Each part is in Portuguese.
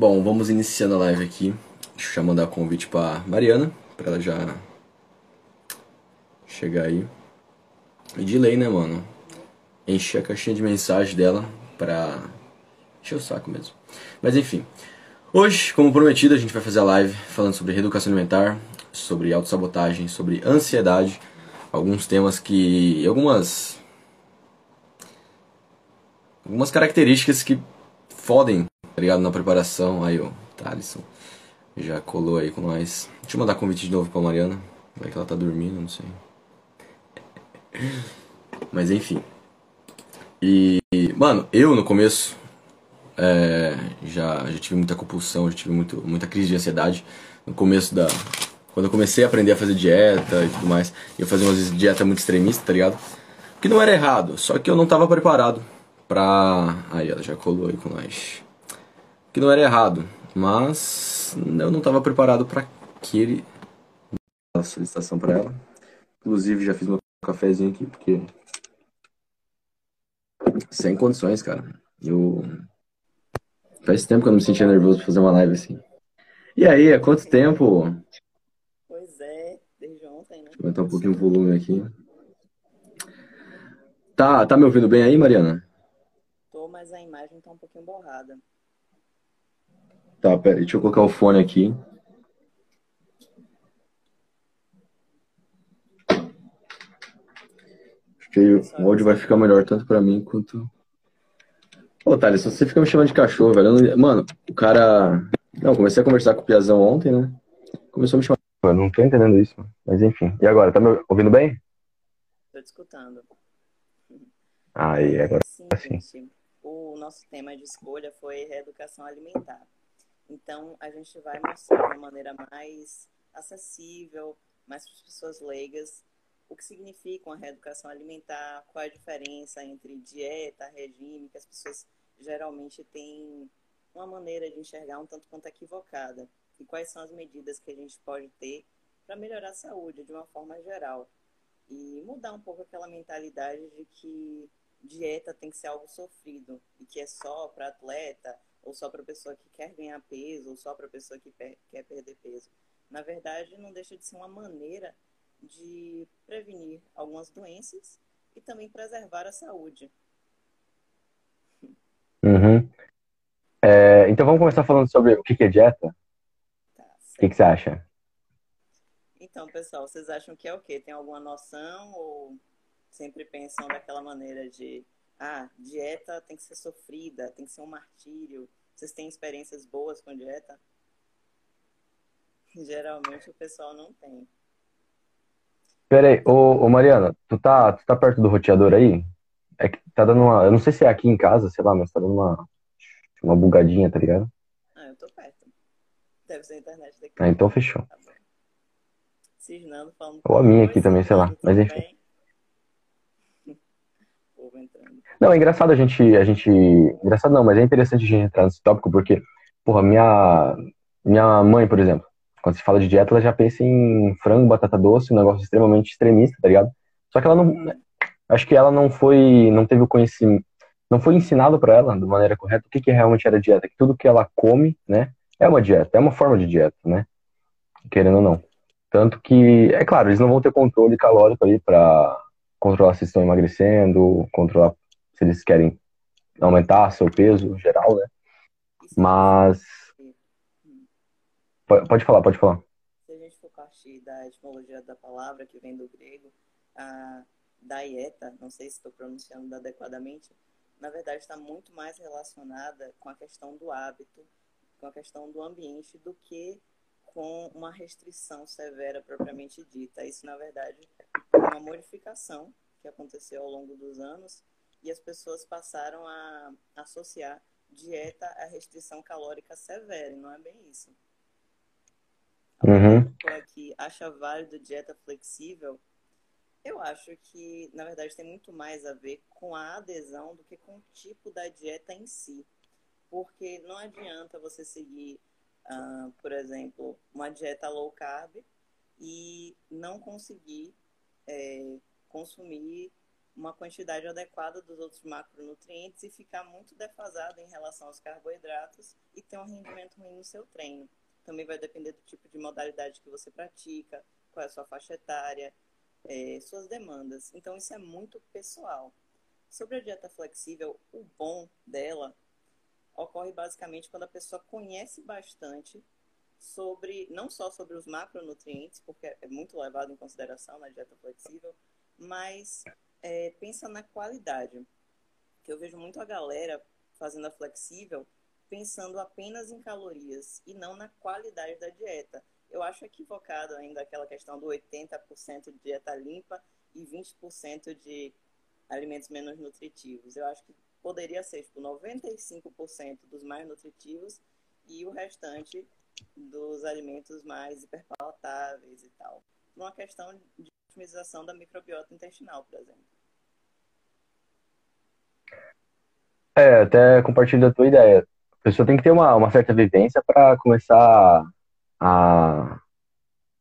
Bom, vamos iniciando a live aqui. Deixa eu mandar convite pra Mariana, pra ela já chegar aí. E de lei, né, mano? Encher a caixinha de mensagem dela pra encher o saco mesmo. Mas enfim. Hoje, como prometido, a gente vai fazer a live falando sobre reeducação alimentar, sobre autossabotagem, sobre ansiedade, alguns temas que. algumas. algumas características que fodem tá ligado? Na preparação. Aí, ó, Thalisson já colou aí com nós. Deixa eu mandar convite de novo pra Mariana. Vai que ela tá dormindo, não sei. Mas enfim. E, mano, eu no começo é, já, já tive muita compulsão, já tive muito, muita crise de ansiedade. No começo da. Quando eu comecei a aprender a fazer dieta e tudo mais, eu fazia uma dieta muito extremista, tá ligado? Que não era errado, só que eu não tava preparado pra. Aí ela já colou aí com nós que não era errado, mas eu não estava preparado para aquele a solicitação para ela. Inclusive já fiz meu cafezinho aqui porque sem condições, cara. Eu faz tempo que eu não me sentia nervoso pra fazer uma live assim. E aí, há quanto tempo? Pois é, desde ontem, né? Deixa eu aumentar um pouquinho o volume aqui. Tá, tá me ouvindo bem aí, Mariana? Tô, mas a imagem tá um pouquinho borrada. Tá, pera aí, deixa eu colocar o fone aqui. Acho que o áudio vai ficar melhor tanto pra mim quanto. Ô, Thales, você fica me chamando de cachorro, velho. Não... Mano, o cara. Não, comecei a conversar com o Piazão ontem, né? Começou a me chamar. Eu não tô entendendo isso, mas enfim. E agora, tá me ouvindo bem? Tô te escutando. Aí, agora sim. sim. O nosso tema de escolha foi reeducação alimentar. Então, a gente vai mostrar de uma maneira mais acessível, mais para as pessoas leigas, o que significa uma reeducação alimentar, qual é a diferença entre dieta, regime, que as pessoas geralmente têm uma maneira de enxergar um tanto quanto equivocada, e quais são as medidas que a gente pode ter para melhorar a saúde de uma forma geral. E mudar um pouco aquela mentalidade de que dieta tem que ser algo sofrido e que é só para atleta ou só para pessoa que quer ganhar peso, ou só para pessoa que quer perder peso. Na verdade, não deixa de ser uma maneira de prevenir algumas doenças e também preservar a saúde. Uhum. É, então vamos começar falando sobre o que é dieta? Tá, o que, que você acha? Então, pessoal, vocês acham que é o quê? Tem alguma noção ou sempre pensam daquela maneira de ah, dieta tem que ser sofrida, tem que ser um martírio. Vocês têm experiências boas com dieta? Geralmente o pessoal não tem. Peraí, ô, ô Mariana, tu tá, tu tá perto do roteador aí? É que tá dando uma. Eu não sei se é aqui em casa, sei lá, mas tá dando uma. Uma bugadinha, tá ligado? Ah, eu tô perto. Deve ser a internet daqui. Ah, então fechou. Tá Cisnando, falando. Ou a minha aqui também, sei lá. Mas enfim. Bem povo entrando. Não, é engraçado a gente, a gente. Engraçado não, mas é interessante a gente entrar nesse tópico, porque, porra, minha, minha mãe, por exemplo, quando se fala de dieta, ela já pensa em frango, batata doce, um negócio extremamente extremista, tá ligado? Só que ela não. Acho que ela não foi. Não teve o conhecimento. Não foi ensinado para ela, de maneira correta, o que, que realmente era dieta. Que tudo que ela come, né, é uma dieta, é uma forma de dieta, né? Querendo ou não. Tanto que, é claro, eles não vão ter controle calórico aí para controlar se estão emagrecendo, controlar se eles querem aumentar seu peso geral, né? Mas. Pode falar, pode falar. Se a gente for partir da etimologia da palavra, que vem do grego, a dieta, não sei se estou pronunciando adequadamente, na verdade está muito mais relacionada com a questão do hábito, com a questão do ambiente, do que com uma restrição severa propriamente dita. Isso, na verdade, é uma modificação que aconteceu ao longo dos anos e as pessoas passaram a associar dieta à restrição calórica severa, e não é bem isso. Uhum. que acha válido dieta flexível, eu acho que, na verdade, tem muito mais a ver com a adesão do que com o tipo da dieta em si. Porque não adianta você seguir uh, por exemplo, uma dieta low carb e não conseguir é, consumir uma quantidade adequada dos outros macronutrientes e ficar muito defasado em relação aos carboidratos e ter um rendimento ruim no seu treino. Também vai depender do tipo de modalidade que você pratica, qual é a sua faixa etária, é, suas demandas. Então, isso é muito pessoal. Sobre a dieta flexível, o bom dela ocorre basicamente quando a pessoa conhece bastante sobre, não só sobre os macronutrientes, porque é muito levado em consideração na dieta flexível, mas é, pensa na qualidade. Que eu vejo muito a galera fazendo a flexível pensando apenas em calorias e não na qualidade da dieta. Eu acho equivocado ainda aquela questão do 80% de dieta limpa e 20% de alimentos menos nutritivos. Eu acho que poderia ser tipo 95% dos mais nutritivos e o restante dos alimentos mais hiperpalatáveis e tal. Uma questão de otimização da microbiota intestinal, por exemplo. É, até compartilho a tua ideia. A pessoa tem que ter uma, uma certa vivência para começar a,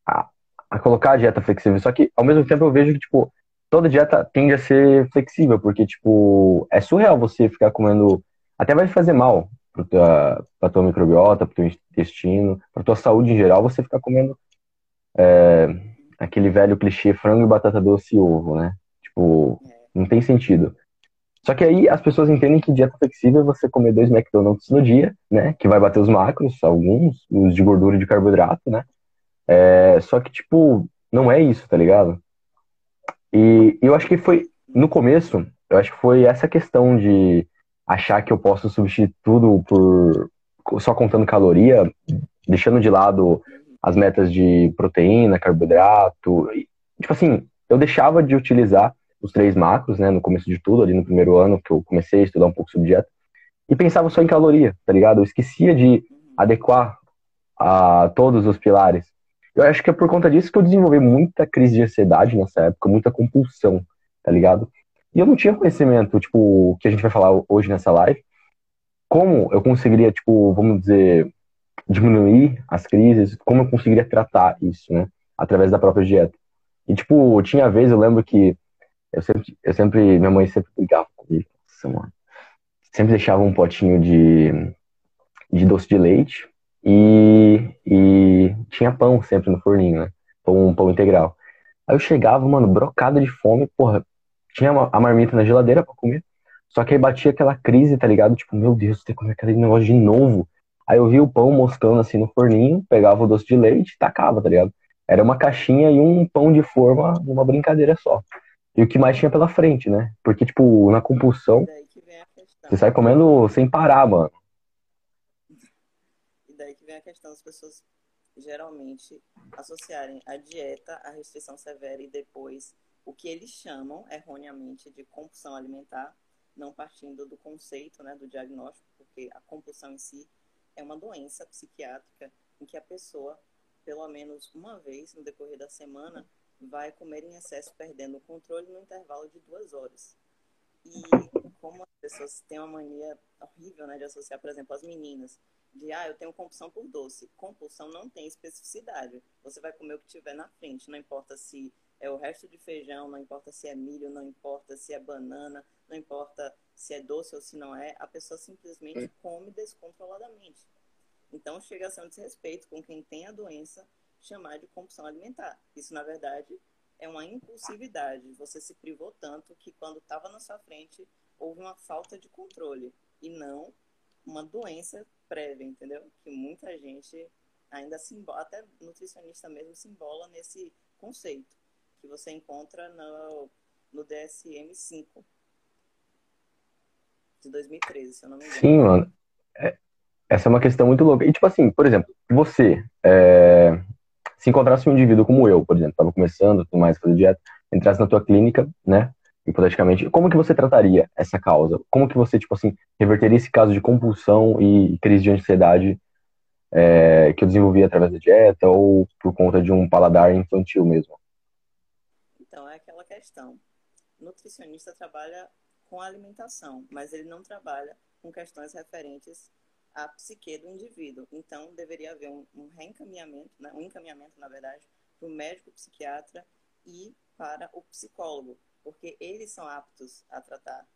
a, a, colocar a dieta flexível. Só que, ao mesmo tempo, eu vejo que, tipo, toda dieta tende a ser flexível, porque, tipo, é surreal você ficar comendo. Até vai fazer mal para tua, pra tua microbiota, para teu intestino, para tua saúde em geral, você ficar comendo é, aquele velho clichê frango, batata doce e ovo, né? Tipo, não tem sentido. Só que aí as pessoas entendem que dieta flexível é você comer dois McDonald's no dia, né? Que vai bater os macros, alguns, os de gordura e de carboidrato, né? É, só que, tipo, não é isso, tá ligado? E eu acho que foi, no começo, eu acho que foi essa questão de achar que eu posso substituir tudo por só contando caloria, deixando de lado as metas de proteína, carboidrato. E, tipo assim, eu deixava de utilizar os três macros, né, no começo de tudo, ali no primeiro ano que eu comecei a estudar um pouco sobre dieta, e pensava só em caloria, tá ligado? Eu esquecia de adequar a todos os pilares. Eu acho que é por conta disso que eu desenvolvi muita crise de ansiedade nessa época, muita compulsão, tá ligado? E eu não tinha conhecimento, tipo, que a gente vai falar hoje nessa live, como eu conseguiria, tipo, vamos dizer, diminuir as crises, como eu conseguiria tratar isso, né? Através da própria dieta. E, tipo, tinha vez, eu lembro que eu sempre, eu sempre minha mãe sempre brigava comigo. Mano. Sempre deixava um potinho de, de doce de leite e, e tinha pão sempre no forninho, né? Pão, pão integral. Aí eu chegava, mano, brocada de fome, porra, tinha a marmita na geladeira pra comer. Só que aí batia aquela crise, tá ligado? Tipo, meu Deus, tem que comer aquele negócio de novo. Aí eu via o pão moscando assim no forninho, pegava o doce de leite e tacava, tá ligado? Era uma caixinha e um pão de forma numa brincadeira só. E o que mais tinha pela frente, né? Porque, tipo, na compulsão, você sai comendo sem parar, mano. E daí que vem a questão das pessoas geralmente associarem a dieta à restrição severa e depois o que eles chamam erroneamente de compulsão alimentar, não partindo do conceito, né, do diagnóstico, porque a compulsão em si é uma doença psiquiátrica em que a pessoa, pelo menos uma vez no decorrer da semana, vai comer em excesso, perdendo o controle no intervalo de duas horas. E como as pessoas têm uma mania horrível né, de associar, por exemplo, as meninas, de ah, eu tenho compulsão por doce. Compulsão não tem especificidade. Você vai comer o que tiver na frente, não importa se é o resto de feijão, não importa se é milho, não importa se é banana, não importa se é doce ou se não é, a pessoa simplesmente é. come descontroladamente. Então chega a ser um desrespeito com quem tem a doença chamar de compulsão alimentar. Isso, na verdade, é uma impulsividade. Você se privou tanto que quando estava na sua frente houve uma falta de controle e não uma doença prévia, entendeu? Que muita gente ainda se embola, até nutricionista mesmo se embola nesse conceito que você encontra no, no DSM-5 de 2013, se eu não me engano. Sim, mano. É, essa é uma questão muito louca. E, tipo assim, por exemplo, você, é, se encontrasse um indivíduo como eu, por exemplo, estava começando, tudo mais, fazer dieta, entrasse na tua clínica, né, hipoteticamente, como que você trataria essa causa? Como que você, tipo assim, reverteria esse caso de compulsão e crise de ansiedade é, que eu desenvolvi através da dieta ou por conta de um paladar infantil mesmo? Então, é aquela questão. Nutricionista trabalha com a alimentação, mas ele não trabalha com questões referentes à psique do indivíduo. Então, deveria haver um, um reencaminhamento, né, um encaminhamento, na verdade, para o médico psiquiatra e para o psicólogo, porque eles são aptos a tratar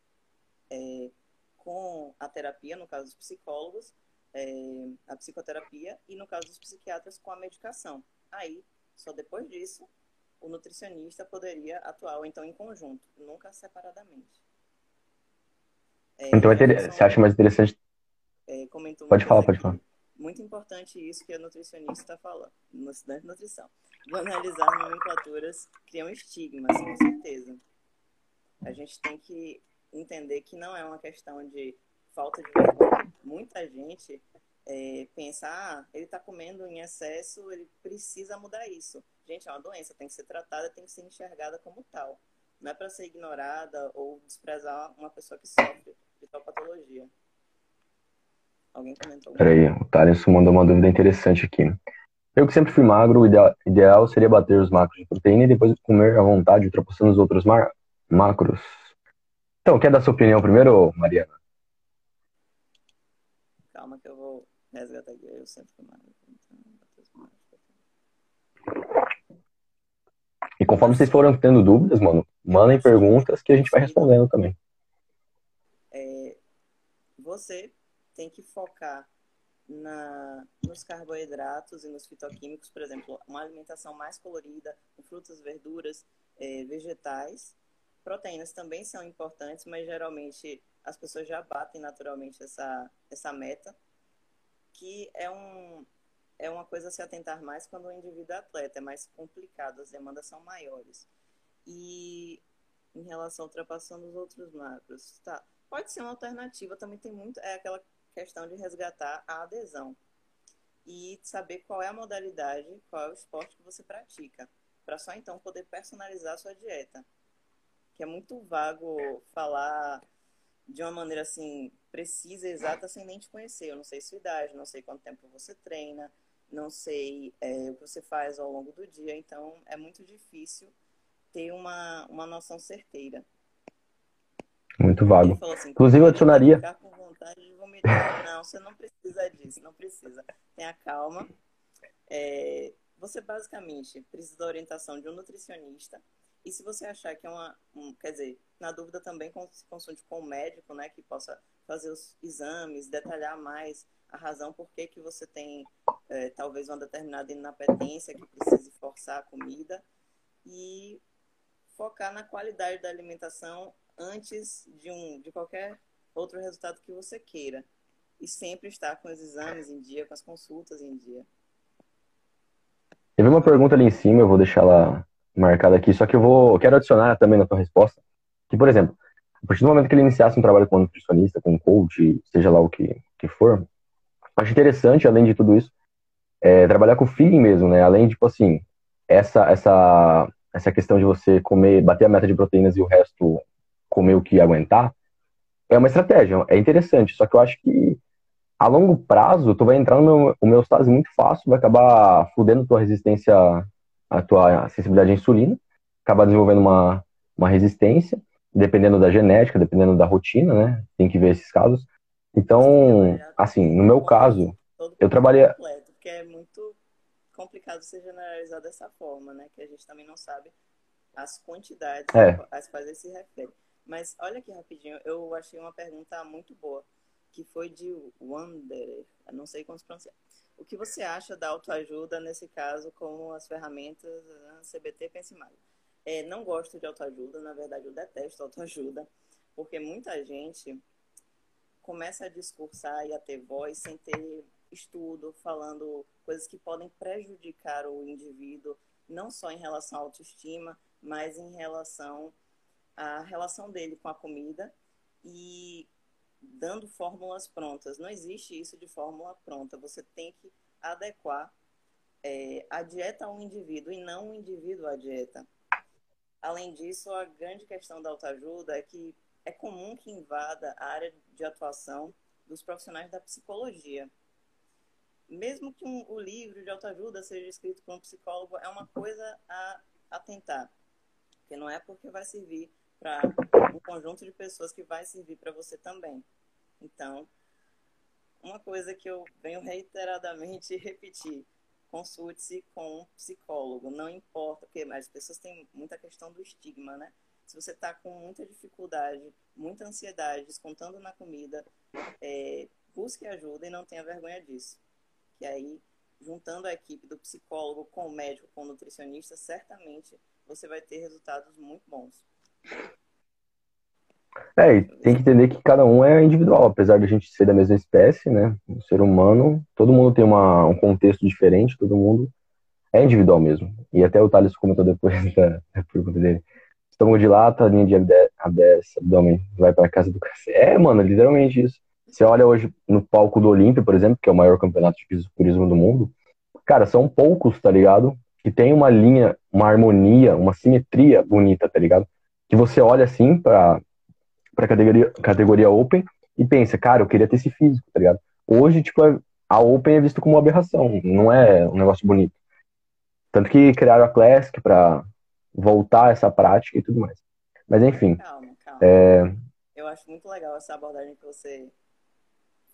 é, com a terapia, no caso dos psicólogos, é, a psicoterapia, e no caso dos psiquiatras, com a medicação. Aí, só depois disso, o nutricionista poderia atuar, ou então em conjunto, nunca separadamente. É, então, você acha mais interessante. É, pode falar, pode falar. Muito importante isso que a nutricionista está falando, no estudante de nutrição. Banalizar nomenclaturas cria um estigma, com certeza. A gente tem que entender que não é uma questão de falta de vergonha. Muita gente é, pensa, ah, ele está comendo em excesso, ele precisa mudar isso. Gente, é uma doença, tem que ser tratada, tem que ser enxergada como tal. Não é para ser ignorada ou desprezar uma pessoa que sofre de tal patologia. Alguém comentou? Peraí, o Thales mandou uma dúvida interessante aqui. Eu que sempre fui magro, o ideal, ideal seria bater os macros de proteína e depois comer à vontade, ultrapassando os outros macros. Então, quer dar sua opinião primeiro, Mariana? Calma que eu vou resgatar aqui. Eu sempre fui magro. E conforme vocês foram tendo dúvidas, mano, mandem perguntas que a gente vai respondendo também. Você tem que focar na, nos carboidratos e nos fitoquímicos, por exemplo, uma alimentação mais colorida, com frutas, verduras, é, vegetais. Proteínas também são importantes, mas geralmente as pessoas já batem naturalmente essa, essa meta, que é, um, é uma coisa a se atentar mais quando o indivíduo é atleta, é mais complicado, as demandas são maiores. E em relação a ultrapassando os outros macros, tá, pode ser uma alternativa, também tem muito, é aquela questão de resgatar a adesão e saber qual é a modalidade, qual é o esporte que você pratica, para só então poder personalizar a sua dieta. Que é muito vago falar de uma maneira assim precisa, exata, sem nem te conhecer. Eu não sei sua idade, não sei quanto tempo você treina, não sei é, o que você faz ao longo do dia, então é muito difícil ter uma, uma noção certeira. Muito vago. Assim, Inclusive, eu adicionaria. Ficar com vontade de vomitar. Não, você não precisa disso, não precisa. Tenha calma. É, você basicamente precisa da orientação de um nutricionista. E se você achar que é uma. Um, quer dizer, na dúvida também se consulte com um médico, né? Que possa fazer os exames, detalhar mais a razão por que, que você tem é, talvez uma determinada inapetência que precise forçar a comida. E focar na qualidade da alimentação antes de, um, de qualquer outro resultado que você queira. E sempre estar com os exames em dia, com as consultas em dia. Teve uma pergunta ali em cima, eu vou deixar ela marcada aqui, só que eu vou eu quero adicionar também na tua resposta. Que, por exemplo, a partir do momento que ele iniciasse um trabalho com um nutricionista, com um coach, seja lá o que, que for, acho interessante, além de tudo isso, é, trabalhar com o feeling mesmo, né? Além, tipo assim, essa, essa, essa questão de você comer, bater a meta de proteínas e o resto comer o que aguentar, é uma estratégia, é interessante. Só que eu acho que a longo prazo, tu vai entrar no meu, o meu estado muito fácil, vai acabar fudendo tua resistência, a tua sensibilidade à insulina, acabar desenvolvendo uma, uma resistência, dependendo da genética, dependendo da rotina, né? Tem que ver esses casos. Então, assim, no meu caso, eu trabalhei. Porque é muito complicado ser generalizado dessa forma, né? Que a gente também não sabe as quantidades é. às quais ele se refere. Mas olha aqui rapidinho, eu achei uma pergunta muito boa, que foi de Wanderer, não sei como se pronuncia. O que você acha da autoajuda nesse caso, como as ferramentas CBT Pense Mais? É, não gosto de autoajuda, na verdade eu detesto autoajuda, porque muita gente começa a discursar e a ter voz sem ter estudo, falando coisas que podem prejudicar o indivíduo, não só em relação à autoestima, mas em relação a relação dele com a comida e dando fórmulas prontas. Não existe isso de fórmula pronta. Você tem que adequar é, a dieta ao indivíduo e não o indivíduo à dieta. Além disso, a grande questão da autoajuda é que é comum que invada a área de atuação dos profissionais da psicologia. Mesmo que um, o livro de autoajuda seja escrito por um psicólogo, é uma coisa a, a tentar. Porque não é porque vai servir para um conjunto de pessoas que vai servir para você também. Então, uma coisa que eu venho reiteradamente repetir: consulte-se com um psicólogo, não importa, porque as pessoas têm muita questão do estigma, né? Se você está com muita dificuldade, muita ansiedade, descontando na comida, é, busque ajuda e não tenha vergonha disso. Que aí, juntando a equipe do psicólogo com o médico, com o nutricionista, certamente você vai ter resultados muito bons. É, e tem que entender que cada um é individual, apesar de a gente ser da mesma espécie, né? Um ser humano, todo mundo tem uma, um contexto diferente, todo mundo é individual mesmo. E até o Thales comentou depois da, da pergunta dele. Estômago dilata, linha de abdés, abdômen, vai para casa do cacete. É, mano, literalmente isso. Você olha hoje no palco do Olímpio, por exemplo, que é o maior campeonato de fisiculturismo do mundo, cara, são poucos, tá ligado? Que tem uma linha, uma harmonia, uma simetria bonita, tá ligado? Que você olha assim pra, pra categoria, categoria Open e pensa, cara, eu queria ter esse físico, tá ligado? Hoje, tipo, a Open é visto como uma aberração, não é um negócio bonito. Tanto que criaram a Classic para voltar essa prática e tudo mais. Mas enfim. Calma, calma. É... Eu acho muito legal essa abordagem que você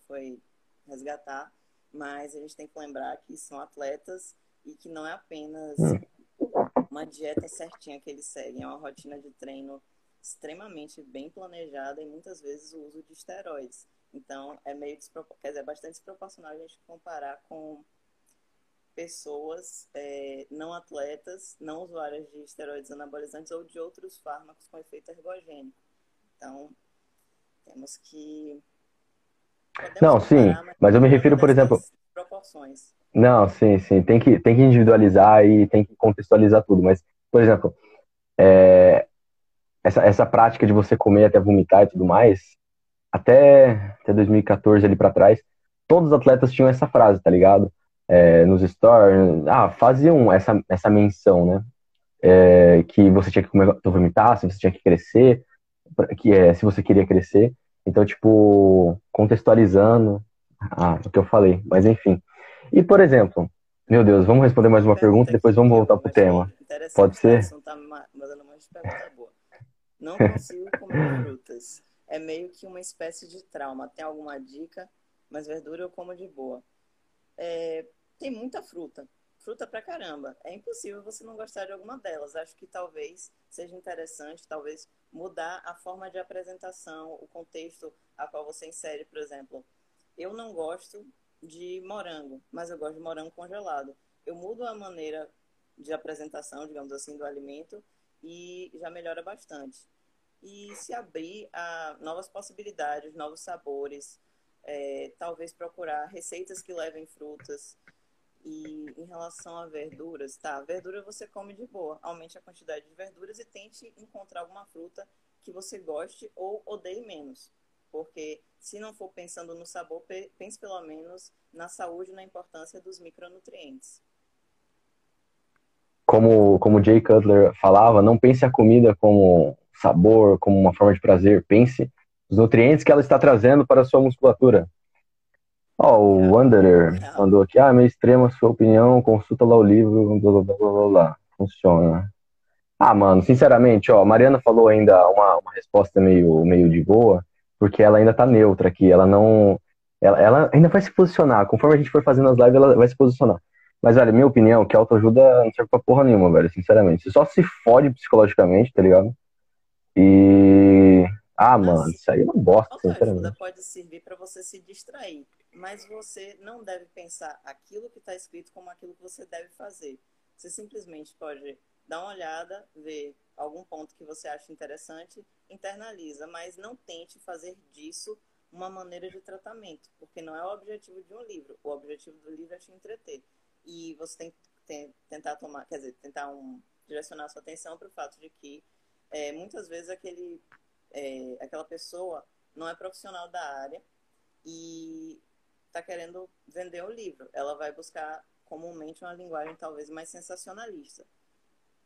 foi resgatar, mas a gente tem que lembrar que são atletas e que não é apenas hum. Uma dieta certinha que eles seguem, é uma rotina de treino extremamente bem planejada e muitas vezes o uso de esteroides. Então, é meio quer dizer, é bastante desproporcional a gente comparar com pessoas é, não atletas, não usuárias de esteroides anabolizantes ou de outros fármacos com efeito ergogênico. Então, temos que. Podemos não, sim, mas eu me refiro, por exemplo. Proporções. Não, sim, sim, tem que, tem que individualizar e tem que contextualizar tudo, mas, por exemplo, é, essa, essa prática de você comer até vomitar e tudo mais, até, até 2014 ali para trás, todos os atletas tinham essa frase, tá ligado? é, nos stores, ah, faziam essa, essa menção, né? É, que você tinha que comer, vomitar, se você tinha que crescer, que é, se você queria crescer. Então, tipo, contextualizando ah, o que eu falei, mas enfim. E, por exemplo, meu Deus, vamos responder mais uma pergunta, depois vamos voltar pro tema. Pode ser? Tá Não consigo comer frutas. É meio que uma espécie de trauma. Tem alguma dica? Mas verdura eu como de boa. É, tem muita fruta. Fruta pra caramba. É impossível você não gostar de alguma delas. Acho que talvez seja interessante, talvez mudar a forma de apresentação, o contexto a qual você insere, por exemplo. Eu não gosto de morango, mas eu gosto de morango congelado. Eu mudo a maneira de apresentação, digamos assim, do alimento e já melhora bastante. E se abrir a novas possibilidades, novos sabores, é, talvez procurar receitas que levem frutas, e em relação a verduras, tá? Verdura você come de boa. Aumente a quantidade de verduras e tente encontrar alguma fruta que você goste ou odeie menos. Porque se não for pensando no sabor, pense pelo menos na saúde e na importância dos micronutrientes. Como, como Jay Cutler falava, não pense a comida como sabor, como uma forma de prazer. Pense os nutrientes que ela está trazendo para a sua musculatura. Ó, oh, o Wanderer mandou aqui, ah, meio extrema sua opinião, consulta lá o livro, blá blá blá blá blá. Funciona. Ah, mano, sinceramente, ó, a Mariana falou ainda uma, uma resposta meio, meio de boa, porque ela ainda tá neutra aqui, ela não. Ela, ela ainda vai se posicionar, conforme a gente for fazendo as lives, ela vai se posicionar. Mas, olha, minha opinião, que autoajuda não serve pra porra nenhuma, velho, sinceramente. Você só se fode psicologicamente, tá ligado? E ah, mano, isso aí é uma bosta, sinceramente. pode servir para você se distrair, mas você não deve pensar aquilo que está escrito como aquilo que você deve fazer. Você simplesmente pode dar uma olhada, ver algum ponto que você acha interessante, internaliza, mas não tente fazer disso uma maneira de tratamento, porque não é o objetivo de um livro. O objetivo do livro é te entreter. E você tem que tentar tomar, quer dizer, tentar um, direcionar sua atenção para o fato de que é, muitas vezes aquele é, aquela pessoa não é profissional da área e está querendo vender o livro. Ela vai buscar comumente uma linguagem talvez mais sensacionalista.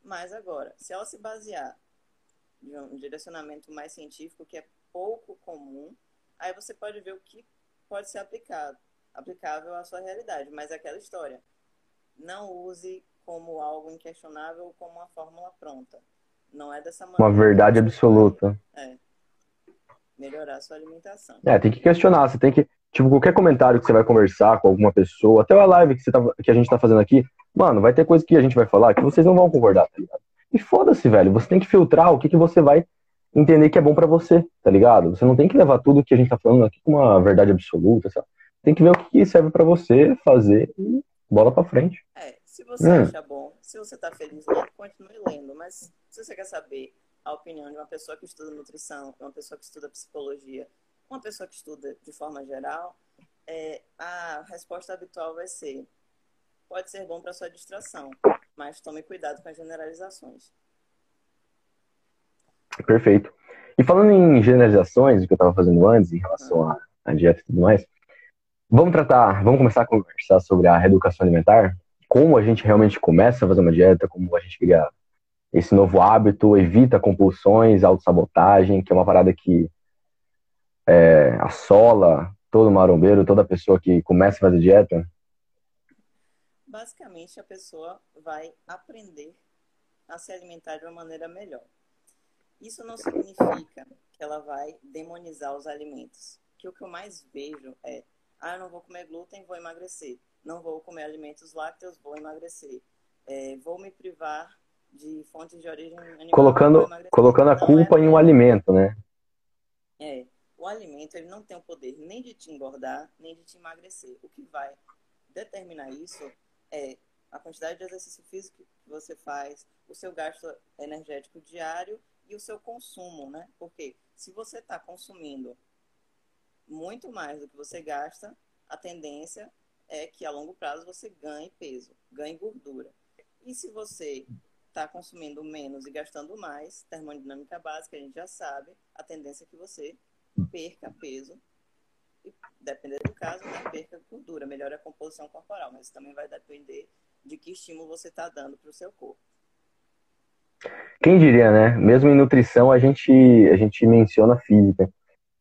Mas agora, se ela se basear em um direcionamento mais científico, que é pouco comum, aí você pode ver o que pode ser aplicado, aplicável à sua realidade. Mas é aquela história. Não use como algo inquestionável ou como uma fórmula pronta. Não é dessa maneira. Uma verdade absoluta. É. Melhorar a sua alimentação. É, tem que questionar. Você tem que. Tipo, qualquer comentário que você vai conversar com alguma pessoa, até a live que, tá, que a gente tá fazendo aqui, mano, vai ter coisa que a gente vai falar que vocês não vão concordar, tá ligado? E foda-se, velho. Você tem que filtrar o que, que você vai entender que é bom para você, tá ligado? Você não tem que levar tudo que a gente tá falando aqui com uma verdade absoluta, sabe? Tem que ver o que serve para você fazer e bola para frente. É, se você hum. acha bom, se você tá feliz lendo, continue lendo. Mas se você quer saber a opinião de uma pessoa que estuda nutrição, uma pessoa que estuda psicologia, uma pessoa que estuda de forma geral, é, a resposta habitual vai ser: pode ser bom para sua distração, mas tome cuidado com as generalizações. Perfeito. E falando em generalizações, o que eu estava fazendo antes, em relação à, dieta e tudo mais, vamos tratar, vamos começar a conversar sobre a reeducação alimentar? Como a gente realmente começa a fazer uma dieta, como a gente cria esse novo hábito, evita compulsões, autossabotagem, que é uma parada que é, assola todo marombeiro, toda pessoa que começa a fazer dieta? Basicamente, a pessoa vai aprender a se alimentar de uma maneira melhor. Isso não significa que ela vai demonizar os alimentos. Que o que eu mais vejo é: ah, eu não vou comer glúten, vou emagrecer. Não vou comer alimentos lácteos, vou emagrecer. É, vou me privar de fontes de origem animal. Colocando, colocando a culpa é... em um alimento, né? É o alimento ele não tem o poder nem de te engordar, nem de te emagrecer. O que vai determinar isso é a quantidade de exercício físico que você faz, o seu gasto energético diário e o seu consumo, né? Porque se você está consumindo muito mais do que você gasta, a tendência é que a longo prazo você ganhe peso, ganhe gordura. E se você está consumindo menos e gastando mais, termodinâmica básica, a gente já sabe, a tendência é que você perca peso. Dependendo do caso, né, perca gordura, melhora a composição corporal. Mas também vai depender de que estímulo você está dando para o seu corpo. Quem diria, né? Mesmo em nutrição, a gente, a gente menciona física.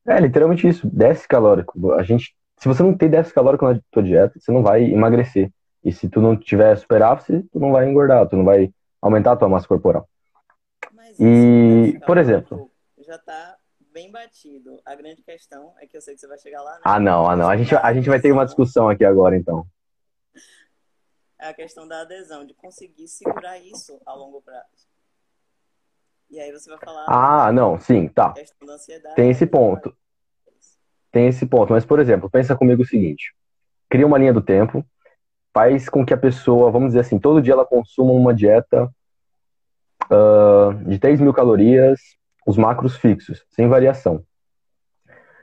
É literalmente isso, déficit calórico. A gente, se você não tem déficit calórico na tua dieta, você não vai emagrecer. E se tu não tiver superávit, tu não vai engordar, tu não vai aumentar a tua massa corporal. Mas e, por exemplo, já está bem batido. A grande questão é que eu sei que você vai chegar lá. Né? Ah, não, ah, não. A gente, a gente vai ter uma discussão aqui agora, então. É a questão da adesão, de conseguir segurar isso a longo prazo. E aí você vai falar. Ah, não, sim, tá. Tem esse ponto. Tem esse ponto. Mas, por exemplo, pensa comigo o seguinte: cria uma linha do tempo, faz com que a pessoa, vamos dizer assim, todo dia ela consuma uma dieta uh, de 3 mil calorias os macros fixos, sem variação.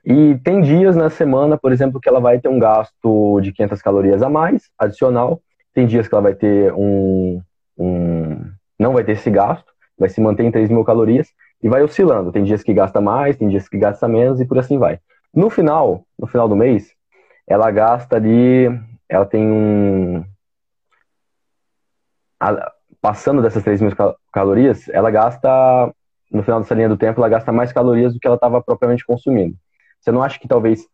E tem dias na semana, por exemplo, que ela vai ter um gasto de 500 calorias a mais, adicional. Tem dias que ela vai ter um, um não vai ter esse gasto, vai se manter em 3 mil calorias e vai oscilando. Tem dias que gasta mais, tem dias que gasta menos e por assim vai. No final, no final do mês, ela gasta ali, ela tem um, passando dessas 3 mil calorias, ela gasta no final dessa linha do tempo, ela gasta mais calorias do que ela estava propriamente consumindo. Você não acha que talvez.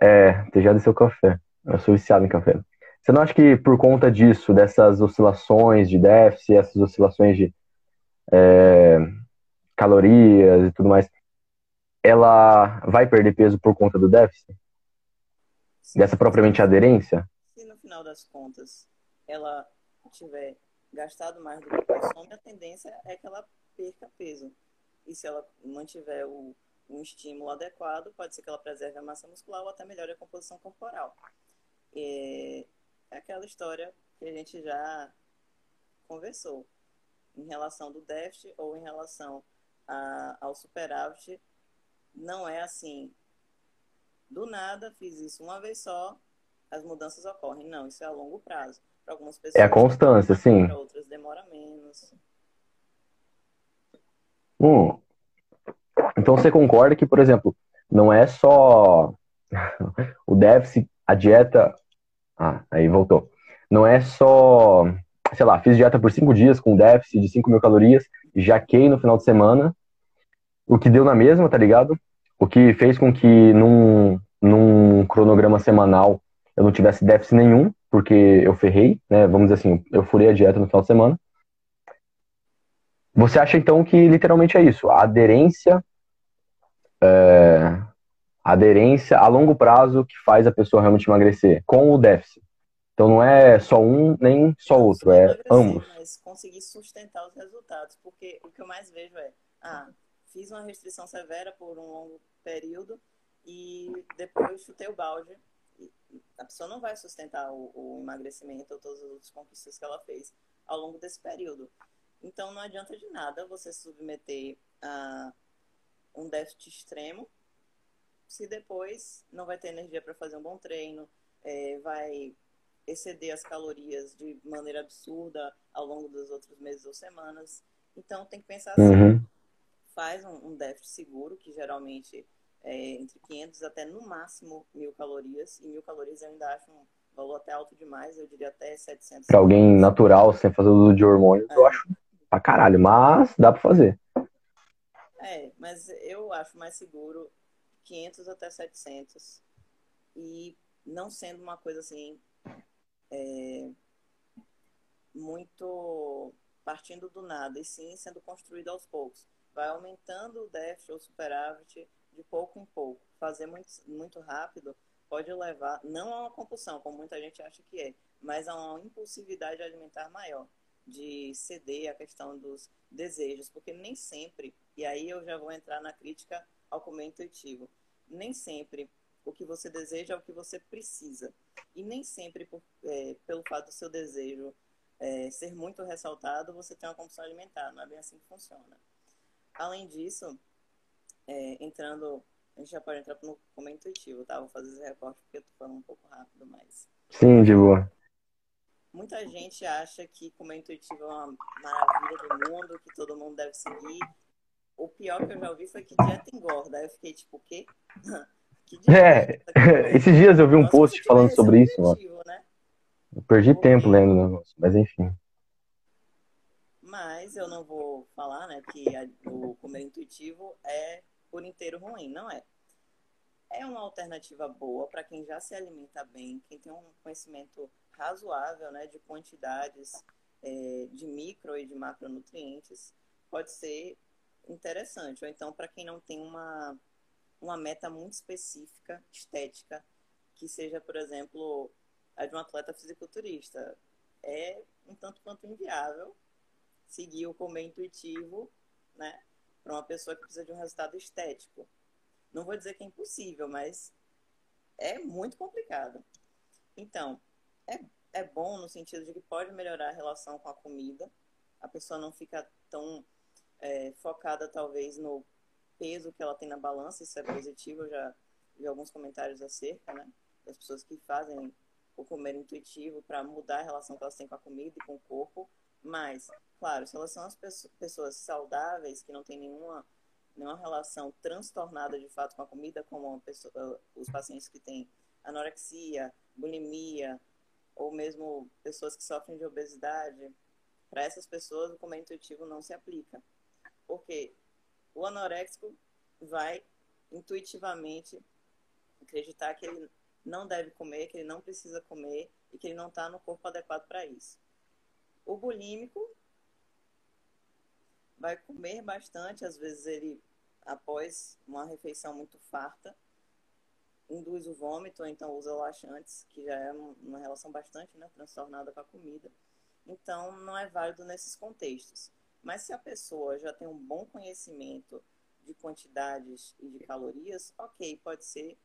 É, já desceu café. Eu sou viciado em café. Você não acha que por conta disso, dessas oscilações de déficit, essas oscilações de é, calorias e tudo mais, ela vai perder peso por conta do déficit? Sim. Dessa propriamente aderência? Se no final das contas ela tiver gastado mais do que consome, a tendência é que ela perca peso. E se ela mantiver o, um estímulo adequado, pode ser que ela preserve a massa muscular ou até melhore a composição corporal. É, é aquela história que a gente já conversou em relação do déficit ou em relação a, ao superávit. Não é assim, do nada, fiz isso uma vez só, as mudanças ocorrem. Não, isso é a longo prazo. Para algumas pessoas. É a constância, sim. Para outras demora menos. Hum. Então você concorda que, por exemplo, não é só o déficit, a dieta. Ah, aí voltou. Não é só, sei lá, fiz dieta por cinco dias com déficit de 5 mil calorias, jaquei no final de semana, o que deu na mesma, tá ligado? O que fez com que num, num cronograma semanal eu não tivesse déficit nenhum, porque eu ferrei, né? Vamos dizer assim, eu furei a dieta no final de semana. Você acha então que literalmente é isso? A aderência, é, a aderência a longo prazo que faz a pessoa realmente emagrecer com o déficit. Então não é só um nem só outro, é emagrecer, ambos. Mas conseguir sustentar os resultados, porque o que eu mais vejo é, ah, fiz uma restrição severa por um longo período e depois chutei o balde. A pessoa não vai sustentar o, o emagrecimento ou todas as outras conquistas que ela fez ao longo desse período. Então não adianta de nada você submeter a um déficit extremo se depois não vai ter energia para fazer um bom treino, é, vai exceder as calorias de maneira absurda ao longo dos outros meses ou semanas. Então tem que pensar assim, uhum. faz um, um, déficit seguro, que geralmente é entre 500 até no máximo mil calorias, e mil calorias eu ainda acho um valor até alto demais, eu diria até 700. Para alguém natural, sem fazer uso de hormônios, é. eu acho pra caralho, mas dá para fazer. É, mas eu acho mais seguro 500 até 700 e não sendo uma coisa assim é, muito partindo do nada, e sim sendo construído aos poucos. Vai aumentando o déficit ou superávit de pouco em pouco. Fazer muito, muito rápido pode levar, não a uma compulsão, como muita gente acha que é, mas a uma impulsividade alimentar maior, de ceder à questão dos desejos, porque nem sempre, e aí eu já vou entrar na crítica ao comer intuitivo, nem sempre o que você deseja é o que você precisa. E nem sempre, por, é, pelo fato do seu desejo é, ser muito ressaltado, você tem uma compulsão alimentar. Não é bem assim que funciona. Além disso, é, entrando. A gente já pode entrar no como é intuitivo, tá? Vou fazer esse recorte porque eu tô falando um pouco rápido, mas. Sim, de boa. Muita gente acha que como é intuitivo é uma maravilha do mundo, que todo mundo deve seguir. O pior que eu já ouvi foi que dieta engorda. Aí eu fiquei tipo, o quê? É, esses dias eu vi um post falando sobre isso, mano. Né? Eu perdi tempo lendo o negócio, mas enfim. Mas eu não vou falar, né, que a, o comer intuitivo é por inteiro ruim, não é. É uma alternativa boa para quem já se alimenta bem, quem tem um conhecimento razoável, né, de quantidades é, de micro e de macronutrientes, pode ser interessante. Ou então para quem não tem uma uma meta muito específica, estética, que seja, por exemplo, a de um atleta fisiculturista. É um tanto quanto inviável seguir o comer intuitivo, né, para uma pessoa que precisa de um resultado estético. Não vou dizer que é impossível, mas é muito complicado. Então, é, é bom no sentido de que pode melhorar a relação com a comida, a pessoa não fica tão é, focada, talvez, no peso que ela tem na balança, isso é positivo, eu já vi alguns comentários acerca, né? Das pessoas que fazem o comer intuitivo para mudar a relação que elas têm com a comida e com o corpo. Mas, claro, se elas são as pessoas saudáveis, que não têm nenhuma, nenhuma relação transtornada de fato com a comida, como pessoa, os pacientes que têm anorexia, bulimia, ou mesmo pessoas que sofrem de obesidade, para essas pessoas o comer intuitivo não se aplica. Porque o anoréxico vai intuitivamente acreditar que ele não deve comer, que ele não precisa comer e que ele não está no corpo adequado para isso. O bulímico vai comer bastante, às vezes ele, após uma refeição muito farta, induz o vômito, ou então usa laxantes, que já é uma relação bastante né, transtornada com a comida. Então, não é válido nesses contextos. Mas se a pessoa já tem um bom conhecimento de quantidades e de calorias, ok, pode ser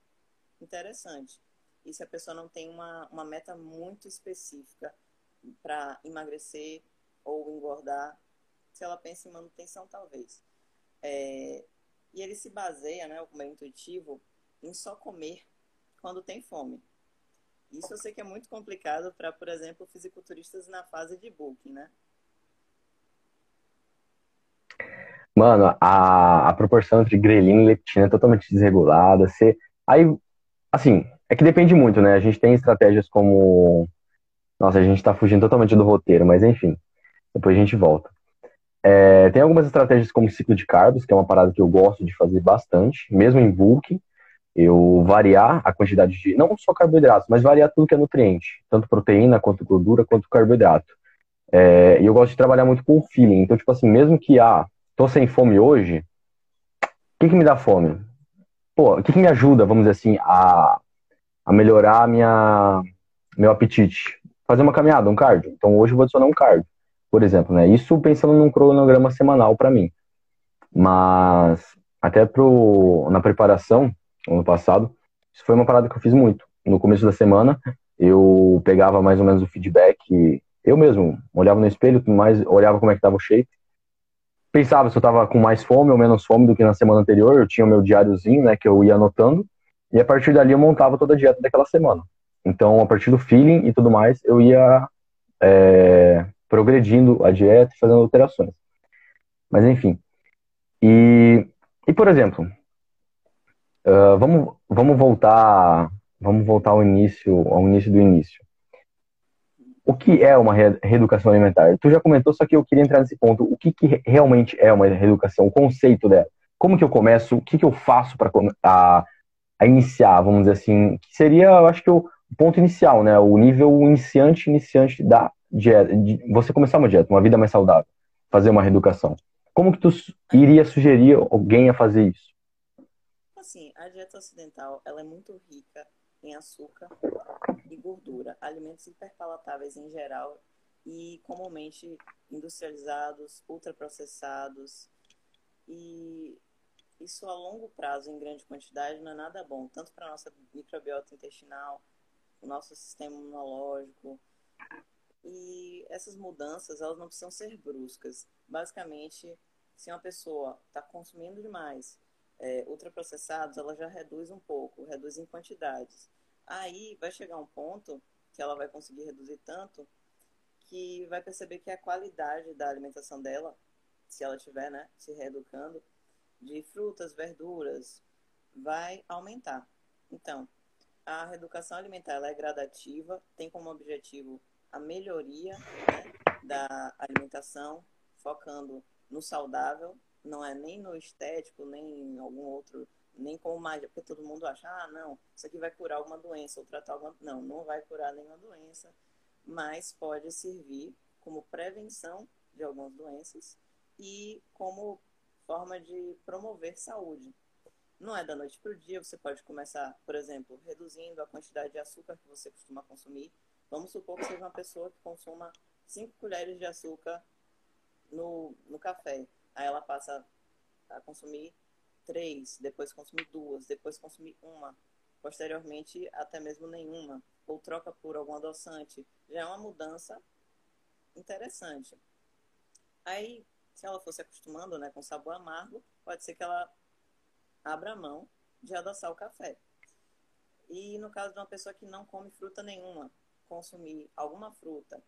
interessante. E se a pessoa não tem uma, uma meta muito específica para emagrecer ou engordar, se ela pensa em manutenção, talvez. É, e ele se baseia, né, o comer intuitivo, em só comer quando tem fome. Isso eu sei que é muito complicado para, por exemplo, fisiculturistas na fase de booking, né? Mano, a, a proporção entre grelina e leptina é totalmente desregulada. Você, aí, assim, é que depende muito, né? A gente tem estratégias como. Nossa, a gente tá fugindo totalmente do roteiro, mas enfim, depois a gente volta. É, tem algumas estratégias como ciclo de carbos, que é uma parada que eu gosto de fazer bastante, mesmo em bulk. Eu variar a quantidade de, não só carboidratos, mas variar tudo que é nutriente, tanto proteína, quanto gordura, quanto carboidrato. É, e eu gosto de trabalhar muito com o feeling. Então, tipo assim, mesmo que, ah, tô sem fome hoje, o que, que me dá fome? Pô, o que, que me ajuda, vamos dizer assim, a, a melhorar minha, meu apetite? fazer uma caminhada, um cardio. Então hoje eu vou adicionar um cardio, por exemplo, né? Isso pensando num cronograma semanal para mim. Mas até pro, na preparação, ano passado, isso foi uma parada que eu fiz muito. No começo da semana, eu pegava mais ou menos o feedback, eu mesmo olhava no espelho, mais olhava como é que estava o shape, pensava se eu estava com mais fome ou menos fome do que na semana anterior, eu tinha o meu diáriozinho, né, que eu ia anotando, e a partir dali eu montava toda a dieta daquela semana. Então, a partir do feeling e tudo mais, eu ia é, progredindo a dieta e fazendo alterações. Mas, enfim. E, e por exemplo, uh, vamos, vamos voltar vamos voltar ao início, ao início do início. O que é uma reeducação alimentar? Tu já comentou, só que eu queria entrar nesse ponto. O que, que realmente é uma reeducação? O conceito dela? Como que eu começo? O que, que eu faço para a, a iniciar, vamos dizer assim, que seria, eu acho que o ponto inicial, né? O nível iniciante, iniciante da dieta, de você começar uma dieta, uma vida mais saudável, fazer uma reeducação. Como que tu iria sugerir alguém a fazer isso? Assim, a dieta ocidental, ela é muito rica em açúcar e gordura, alimentos hiperpalatáveis em geral e comumente industrializados, ultraprocessados e isso a longo prazo, em grande quantidade, não é nada bom, tanto para a nossa microbiota intestinal, o nosso sistema imunológico. E essas mudanças, elas não precisam ser bruscas. Basicamente, se uma pessoa está consumindo demais é, ultraprocessados, ela já reduz um pouco, reduz em quantidades. Aí vai chegar um ponto que ela vai conseguir reduzir tanto que vai perceber que a qualidade da alimentação dela, se ela estiver né, se reeducando, de frutas, verduras, vai aumentar. Então, a reeducação alimentar ela é gradativa, tem como objetivo a melhoria né, da alimentação, focando no saudável, não é nem no estético, nem em algum outro, nem como mágica, porque todo mundo acha, ah, não, isso aqui vai curar alguma doença ou tratar alguma. Não, não vai curar nenhuma doença, mas pode servir como prevenção de algumas doenças e como forma de promover saúde. Não é da noite para o dia, você pode começar, por exemplo, reduzindo a quantidade de açúcar que você costuma consumir. Vamos supor que seja uma pessoa que consuma 5 colheres de açúcar no, no café. Aí ela passa a consumir 3, depois consumir duas, depois consumir uma, posteriormente até mesmo nenhuma, ou troca por algum adoçante. Já é uma mudança interessante. Aí se ela fosse acostumando né, com sabor amargo, pode ser que ela abra mão de adoçar o café. E no caso de uma pessoa que não come fruta nenhuma, consumir alguma fruta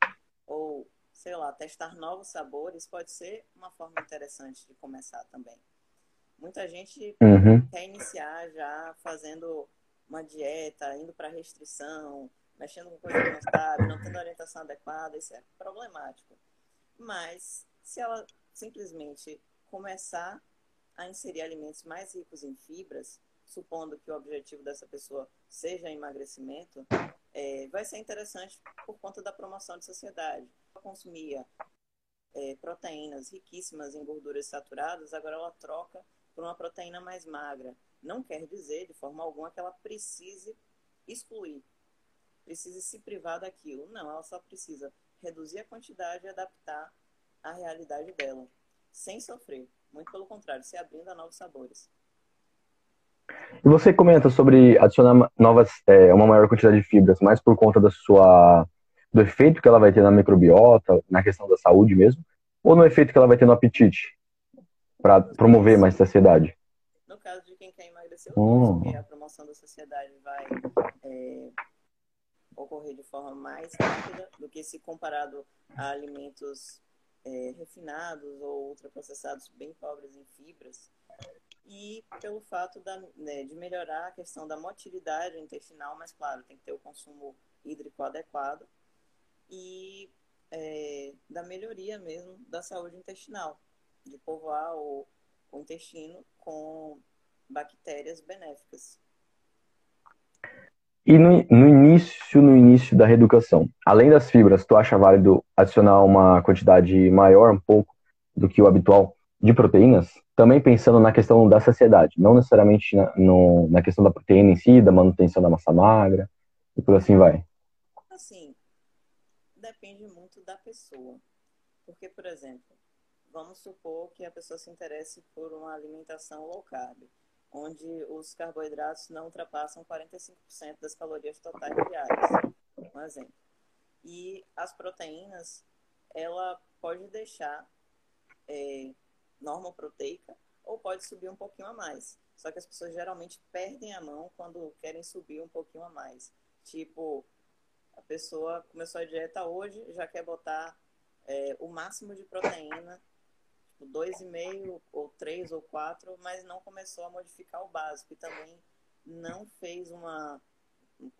ou, sei lá, testar novos sabores pode ser uma forma interessante de começar também. Muita gente uhum. quer iniciar já fazendo uma dieta, indo para restrição, mexendo com coisa que não sabe, não tendo orientação adequada, isso é problemático. Mas se ela simplesmente começar a inserir alimentos mais ricos em fibras, supondo que o objetivo dessa pessoa seja emagrecimento, é, vai ser interessante por conta da promoção de sociedade. Consumia é, proteínas riquíssimas em gorduras saturadas, agora ela troca por uma proteína mais magra. Não quer dizer, de forma alguma, que ela precise excluir, precise se privar daquilo. Não, ela só precisa reduzir a quantidade e adaptar a realidade dela, sem sofrer. Muito pelo contrário, se abrindo a novos sabores. E você comenta sobre adicionar novas, é, uma maior quantidade de fibras, mais por conta da sua, do efeito que ela vai ter na microbiota, na questão da saúde mesmo, ou no efeito que ela vai ter no apetite, para promover mais saciedade? No caso de quem quer emagrecer, oh. a promoção da saciedade vai é, ocorrer de forma mais rápida do que se comparado a alimentos é, refinados ou ultraprocessados bem pobres em fibras, e pelo fato da, né, de melhorar a questão da motilidade intestinal, mas claro, tem que ter o consumo hídrico adequado, e é, da melhoria mesmo da saúde intestinal, de povoar o, o intestino com bactérias benéficas. E no, no, início, no início da reeducação, além das fibras, tu acha válido adicionar uma quantidade maior, um pouco, do que o habitual de proteínas? Também pensando na questão da saciedade, não necessariamente na, no, na questão da proteína em si, da manutenção da massa magra, e por assim vai. Assim, depende muito da pessoa. Porque, por exemplo, vamos supor que a pessoa se interesse por uma alimentação low carb, onde os carboidratos não ultrapassam 45% das calorias totais diárias, um exemplo. E as proteínas, ela pode deixar é, norma proteica ou pode subir um pouquinho a mais. Só que as pessoas geralmente perdem a mão quando querem subir um pouquinho a mais. Tipo, a pessoa começou a dieta hoje, já quer botar é, o máximo de proteína, tipo, dois e meio ou três ou quatro, mas não começou a modificar o básico e também não fez uma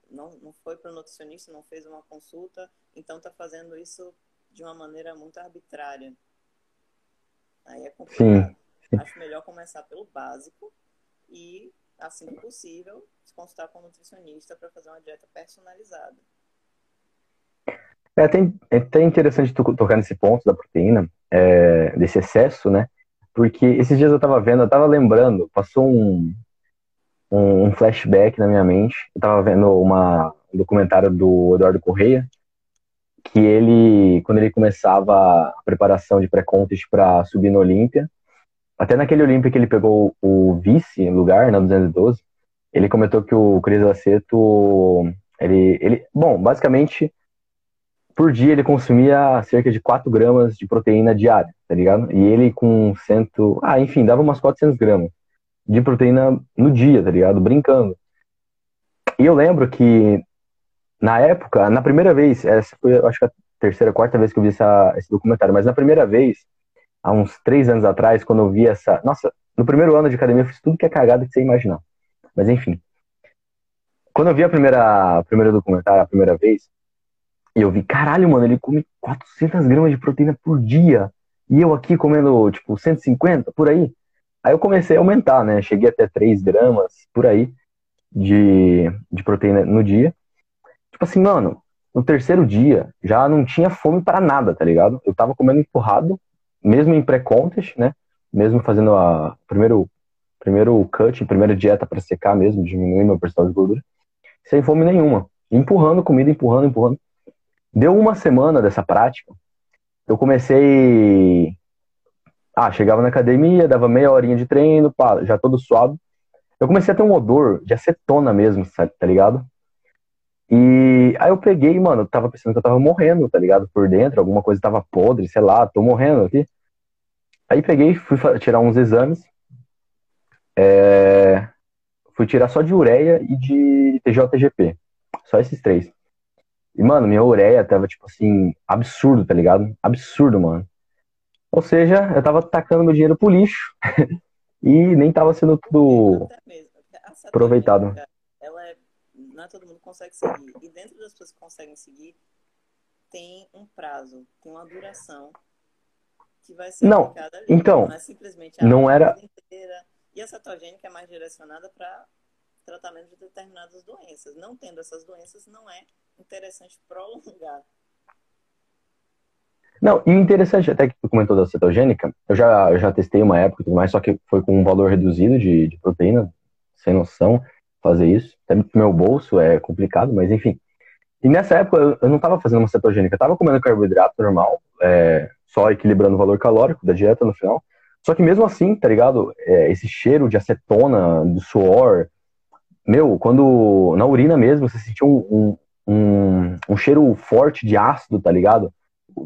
não, não foi para o nutricionista, não fez uma consulta, então está fazendo isso de uma maneira muito arbitrária. Aí é complicado. Sim. Acho melhor começar pelo básico e, assim que possível, se consultar com um nutricionista para fazer uma dieta personalizada. É até, é até interessante tocar nesse ponto da proteína, é, desse excesso, né? Porque esses dias eu estava vendo, eu estava lembrando, passou um, um, flashback na minha mente. Eu estava vendo uma, um documentário do Eduardo Correia, que ele, quando ele começava a preparação de pré-contest para subir no Olímpia, até naquele Olímpia que ele pegou o vice lugar, na 212, ele comentou que o Cris Aceto, ele, ele, bom, basicamente, por dia ele consumia cerca de 4 gramas de proteína diária, tá ligado? E ele com cento, ah, enfim, dava umas 400 gramas de proteína no dia, tá ligado? Brincando. E eu lembro que na época, na primeira vez, essa foi, acho que a terceira, quarta vez que eu vi essa, esse documentário, mas na primeira vez, há uns três anos atrás, quando eu vi essa. Nossa, no primeiro ano de academia eu fiz tudo que é cagada que você imaginar. Mas enfim. Quando eu vi a primeira, a primeira documentário, a primeira vez, e eu vi, caralho, mano, ele come 400 gramas de proteína por dia. E eu aqui comendo, tipo, 150, por aí. Aí eu comecei a aumentar, né? Cheguei até 3 gramas, por aí, de, de proteína no dia. Tipo assim, mano, no terceiro dia já não tinha fome para nada, tá ligado? Eu tava comendo empurrado, mesmo em pré-contest, né? Mesmo fazendo a primeiro primeiro cut, primeira dieta para secar mesmo, diminuir meu percentual de gordura, sem fome nenhuma, empurrando comida, empurrando, empurrando. Deu uma semana dessa prática, eu comecei ah, chegava na academia, dava meia horinha de treino, pá, já todo suado. Eu comecei a ter um odor de acetona mesmo, tá ligado? E aí eu peguei, mano, tava pensando que eu tava morrendo, tá ligado? Por dentro, alguma coisa tava podre, sei lá, tô morrendo aqui. Aí peguei, fui tirar uns exames. É... Fui tirar só de ureia e de TJTGP. Só esses três. E, mano, minha ureia tava, tipo assim, absurdo, tá ligado? Absurdo, mano. Ou seja, eu tava tacando meu dinheiro pro lixo e nem tava sendo tudo aproveitado não é todo mundo consegue seguir. E dentro das pessoas que conseguem seguir, tem um prazo, tem uma duração que vai ser não. Então, não é simplesmente a não era inteira. E a cetogênica é mais direcionada para tratamento de determinadas doenças. Não tendo essas doenças, não é interessante prolongar. Não, e interessante até que tu comentou da cetogênica, eu já, já testei uma época e tudo mais, só que foi com um valor reduzido de, de proteína, sem noção fazer isso. Até no meu bolso é complicado, mas enfim. E nessa época eu, eu não estava fazendo uma cetogênica, eu estava comendo carboidrato normal, é, só equilibrando o valor calórico da dieta no final. Só que mesmo assim, tá ligado? É, esse cheiro de acetona, do suor, meu, quando na urina mesmo você sentia um, um, um, um cheiro forte de ácido, tá ligado?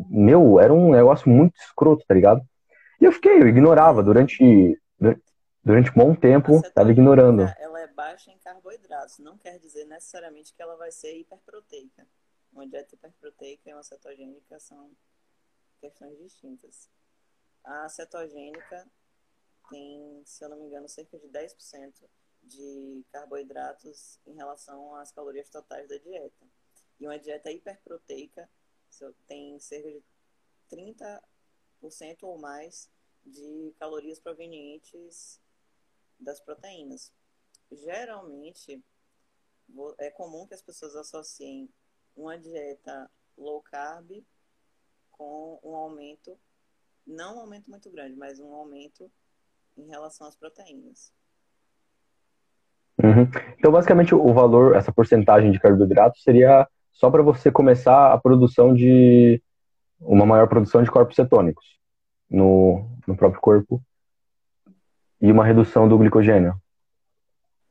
Meu, era um negócio muito escroto, tá ligado? E eu fiquei, eu ignorava durante, durante um bom tempo, tava ignorando. Ela é baixa em carboidratos, não quer dizer necessariamente que ela vai ser hiperproteica. Uma dieta hiperproteica e uma cetogênica são questões distintas. A cetogênica tem, se eu não me engano, cerca de 10% de carboidratos em relação às calorias totais da dieta. E uma dieta hiperproteica tem cerca de 30% ou mais de calorias provenientes das proteínas. Geralmente, é comum que as pessoas associem uma dieta low carb com um aumento, não um aumento muito grande, mas um aumento em relação às proteínas. Uhum. Então, basicamente, o valor, essa porcentagem de carboidrato seria só para você começar a produção de uma maior produção de corpos cetônicos no, no próprio corpo e uma redução do glicogênio.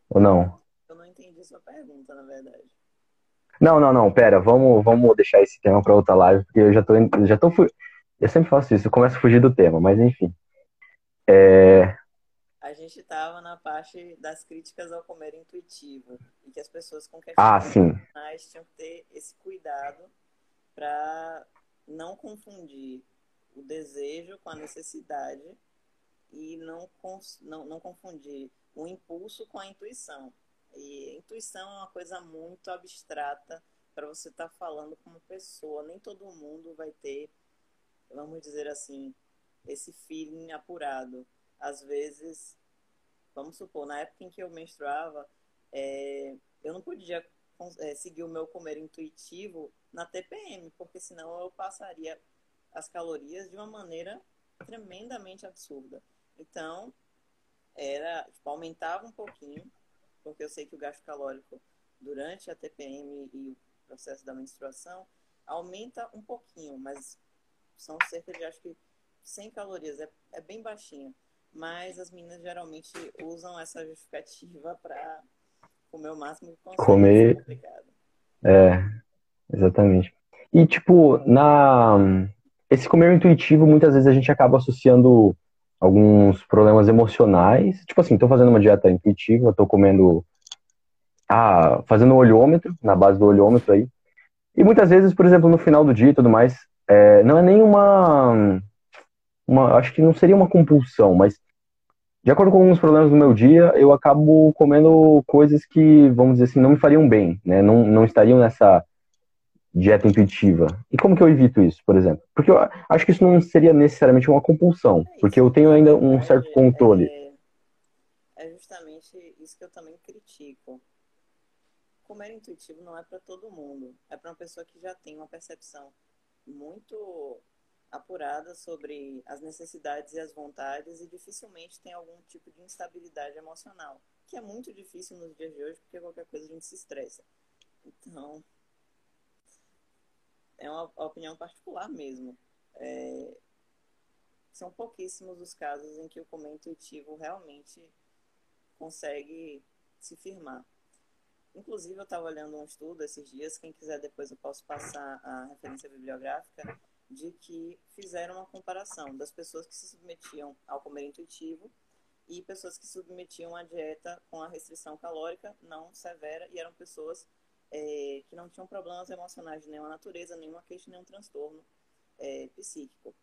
Ou não? Eu não entendi sua pergunta, na verdade. Não, não, não, pera, vamos, vamos deixar esse tema para outra live, porque eu já tô, já tô, eu sempre faço isso, eu começo a fugir do tema, mas enfim. É, a gente estava na parte das críticas ao comer intuitivo e que as pessoas com ah, sim. tinham que ter esse cuidado para não confundir o desejo com a necessidade e não, não, não confundir o impulso com a intuição. E intuição é uma coisa muito abstrata para você estar tá falando como pessoa. Nem todo mundo vai ter, vamos dizer assim, esse feeling apurado. Às vezes, vamos supor, na época em que eu menstruava, é, eu não podia é, seguir o meu comer intuitivo na TPM, porque senão eu passaria as calorias de uma maneira tremendamente absurda. Então, era, tipo, aumentava um pouquinho, porque eu sei que o gasto calórico durante a TPM e o processo da menstruação aumenta um pouquinho, mas são cerca de, acho que, 100 calorias, é, é bem baixinho. Mas as meninas geralmente usam essa justificativa para comer o máximo que conseguem. Comer. É, exatamente. E, tipo, na esse comer intuitivo, muitas vezes a gente acaba associando alguns problemas emocionais. Tipo assim, tô fazendo uma dieta intuitiva, tô comendo. Ah, fazendo um olhômetro, na base do olhômetro aí. E muitas vezes, por exemplo, no final do dia e tudo mais, é, não é nenhuma. Uma, acho que não seria uma compulsão, mas de acordo com alguns problemas do meu dia, eu acabo comendo coisas que, vamos dizer assim, não me fariam bem, né? Não, não estariam nessa dieta intuitiva. E como que eu evito isso, por exemplo? Porque eu acho que isso não seria necessariamente uma compulsão, é porque eu tenho ainda um certo controle. É, é justamente isso que eu também critico. Comer intuitivo não é para todo mundo. É para uma pessoa que já tem uma percepção muito apurada sobre as necessidades e as vontades e dificilmente tem algum tipo de instabilidade emocional, que é muito difícil nos dias de hoje, porque qualquer coisa a gente se estressa. Então, é uma opinião particular mesmo. É, são pouquíssimos os casos em que o comer intuitivo realmente consegue se firmar. Inclusive, eu estava olhando um estudo esses dias, quem quiser depois eu posso passar a referência bibliográfica, de que fizeram uma comparação das pessoas que se submetiam ao comer intuitivo e pessoas que submetiam à dieta com a restrição calórica não severa e eram pessoas é, que não tinham problemas emocionais de nenhuma natureza, nenhuma queixa, nenhum transtorno é, psíquico.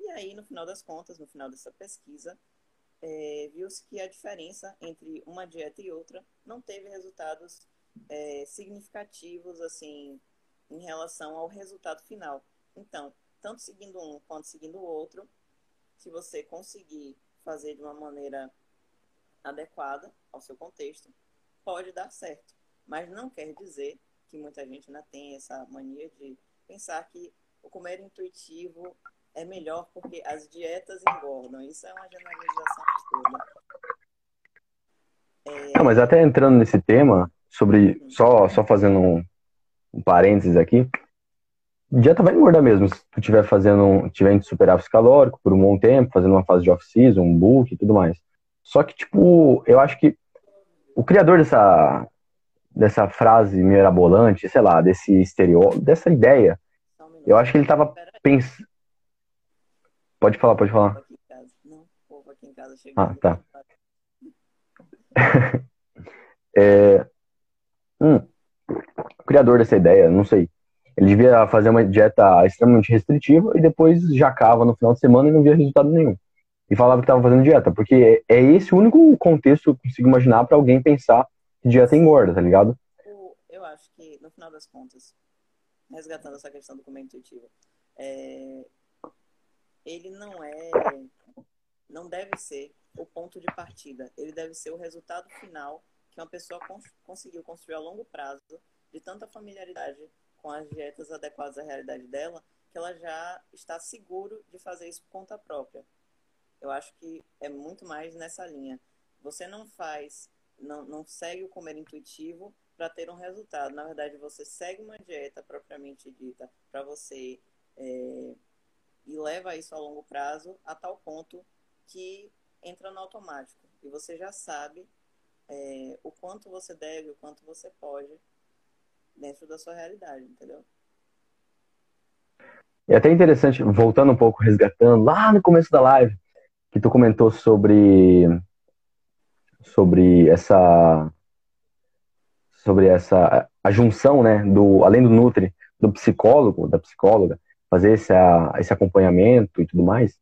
E aí, no final das contas, no final dessa pesquisa, é, viu-se que a diferença entre uma dieta e outra não teve resultados é, significativos, assim, em relação ao resultado final. Então, tanto seguindo um quanto seguindo o outro, se você conseguir fazer de uma maneira adequada ao seu contexto, pode dar certo. Mas não quer dizer que muita gente ainda tem essa mania de pensar que o comer intuitivo é melhor porque as dietas engordam. Isso é uma generalização toda. É... Não, mas até entrando nesse tema, sobre só, só fazendo um, um parênteses aqui, dieta vai engordar mesmo. Se tu estiver fazendo, tiver em superávit calórico por um bom tempo, fazendo uma fase de off-season, um book e tudo mais. Só que, tipo, eu acho que o criador dessa, dessa frase mirabolante, sei lá, desse estereótipo, dessa ideia, eu acho que ele tava pensando. Pode falar, pode falar. Ah, tá. é... hum, o criador dessa ideia, não sei. Ele devia fazer uma dieta extremamente restritiva e depois jacava no final de semana e não via resultado nenhum. E falava que estava fazendo dieta, porque é esse o único contexto que eu consigo imaginar para alguém pensar que dieta engorda, tá ligado? Eu acho que, no final das contas, resgatando essa questão do comer intuitivo, é... ele não é. Não deve ser o ponto de partida. Ele deve ser o resultado final que uma pessoa cons conseguiu construir a longo prazo, de tanta familiaridade com as dietas adequadas à realidade dela, que ela já está seguro de fazer isso por conta própria. Eu acho que é muito mais nessa linha. Você não faz não, não segue o comer intuitivo para ter um resultado. Na verdade, você segue uma dieta propriamente dita para você é, e leva isso a longo prazo a tal ponto que entra no automático e você já sabe é, o quanto você deve, o quanto você pode dentro da sua realidade, entendeu? É até interessante, voltando um pouco, resgatando lá no começo da live, que tu comentou sobre sobre essa sobre essa a junção, né, do além do nutri, do psicólogo, da psicóloga, fazer esse, esse acompanhamento e tudo mais.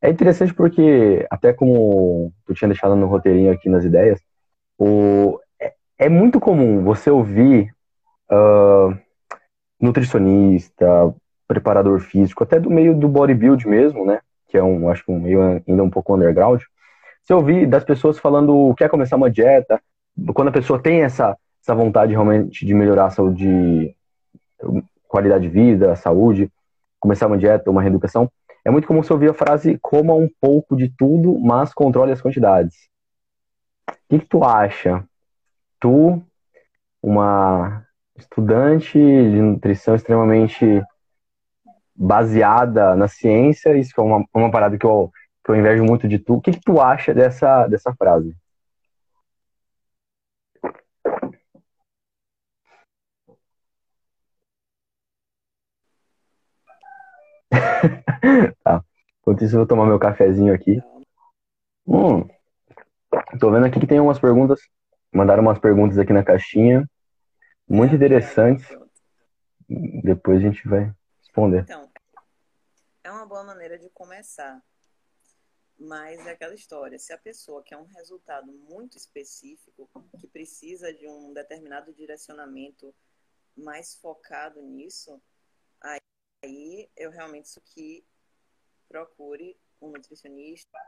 É interessante porque, até como tu tinha deixado no roteirinho aqui nas ideias, o, é, é muito comum você ouvir uh, nutricionista, preparador físico, até do meio do bodybuild mesmo, né? Que é um, acho que um meio ainda um pouco underground. Você ouvir das pessoas falando quer começar uma dieta, quando a pessoa tem essa, essa vontade realmente de melhorar a saúde, qualidade de vida, saúde, começar uma dieta, uma reeducação, é muito comum você ouvir a frase coma um pouco de tudo, mas controle as quantidades. O que, que tu acha? Tu, uma estudante de nutrição extremamente baseada na ciência, isso é uma, uma parada que eu, que eu invejo muito de tu. O que, que tu acha dessa, dessa frase? tá. Enquanto isso, eu vou tomar meu cafezinho aqui. Hum. Tô vendo aqui que tem umas perguntas. Mandaram umas perguntas aqui na caixinha. Muito interessantes. Depois a gente vai responder. Então, é uma boa maneira de começar. Mas é aquela história, se a pessoa quer um resultado muito específico, que precisa de um determinado direcionamento mais focado nisso, aí eu realmente isso que procure um nutricionista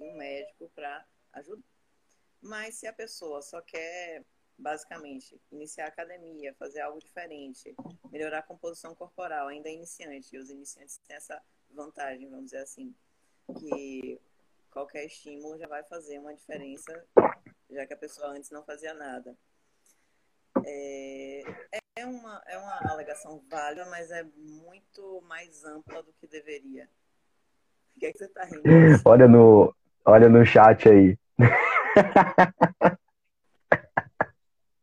e um médico para ajudar. Mas se a pessoa só quer basicamente iniciar a academia, fazer algo diferente, melhorar a composição corporal, ainda é iniciante, e os iniciantes têm essa vantagem, vamos dizer assim, que qualquer estímulo já vai fazer uma diferença, já que a pessoa antes não fazia nada. É, é, uma, é uma alegação válida, mas é muito mais ampla do que deveria. O que, é que você está rindo? Olha no, olha no chat aí.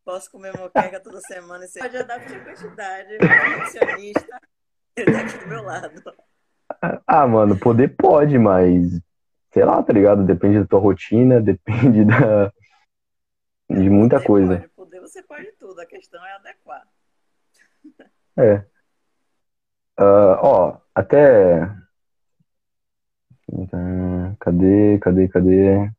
Posso comer moqueca toda semana e você pode adaptar a quantidade. Nutricionista, ele tá aqui do meu lado. Ah, mano, poder pode, mas sei lá, tá ligado? Depende da tua rotina, depende da de muita poder coisa. Pode, poder você pode tudo, a questão é adequar. É. Uh, ó, até. Cadê, cadê, cadê?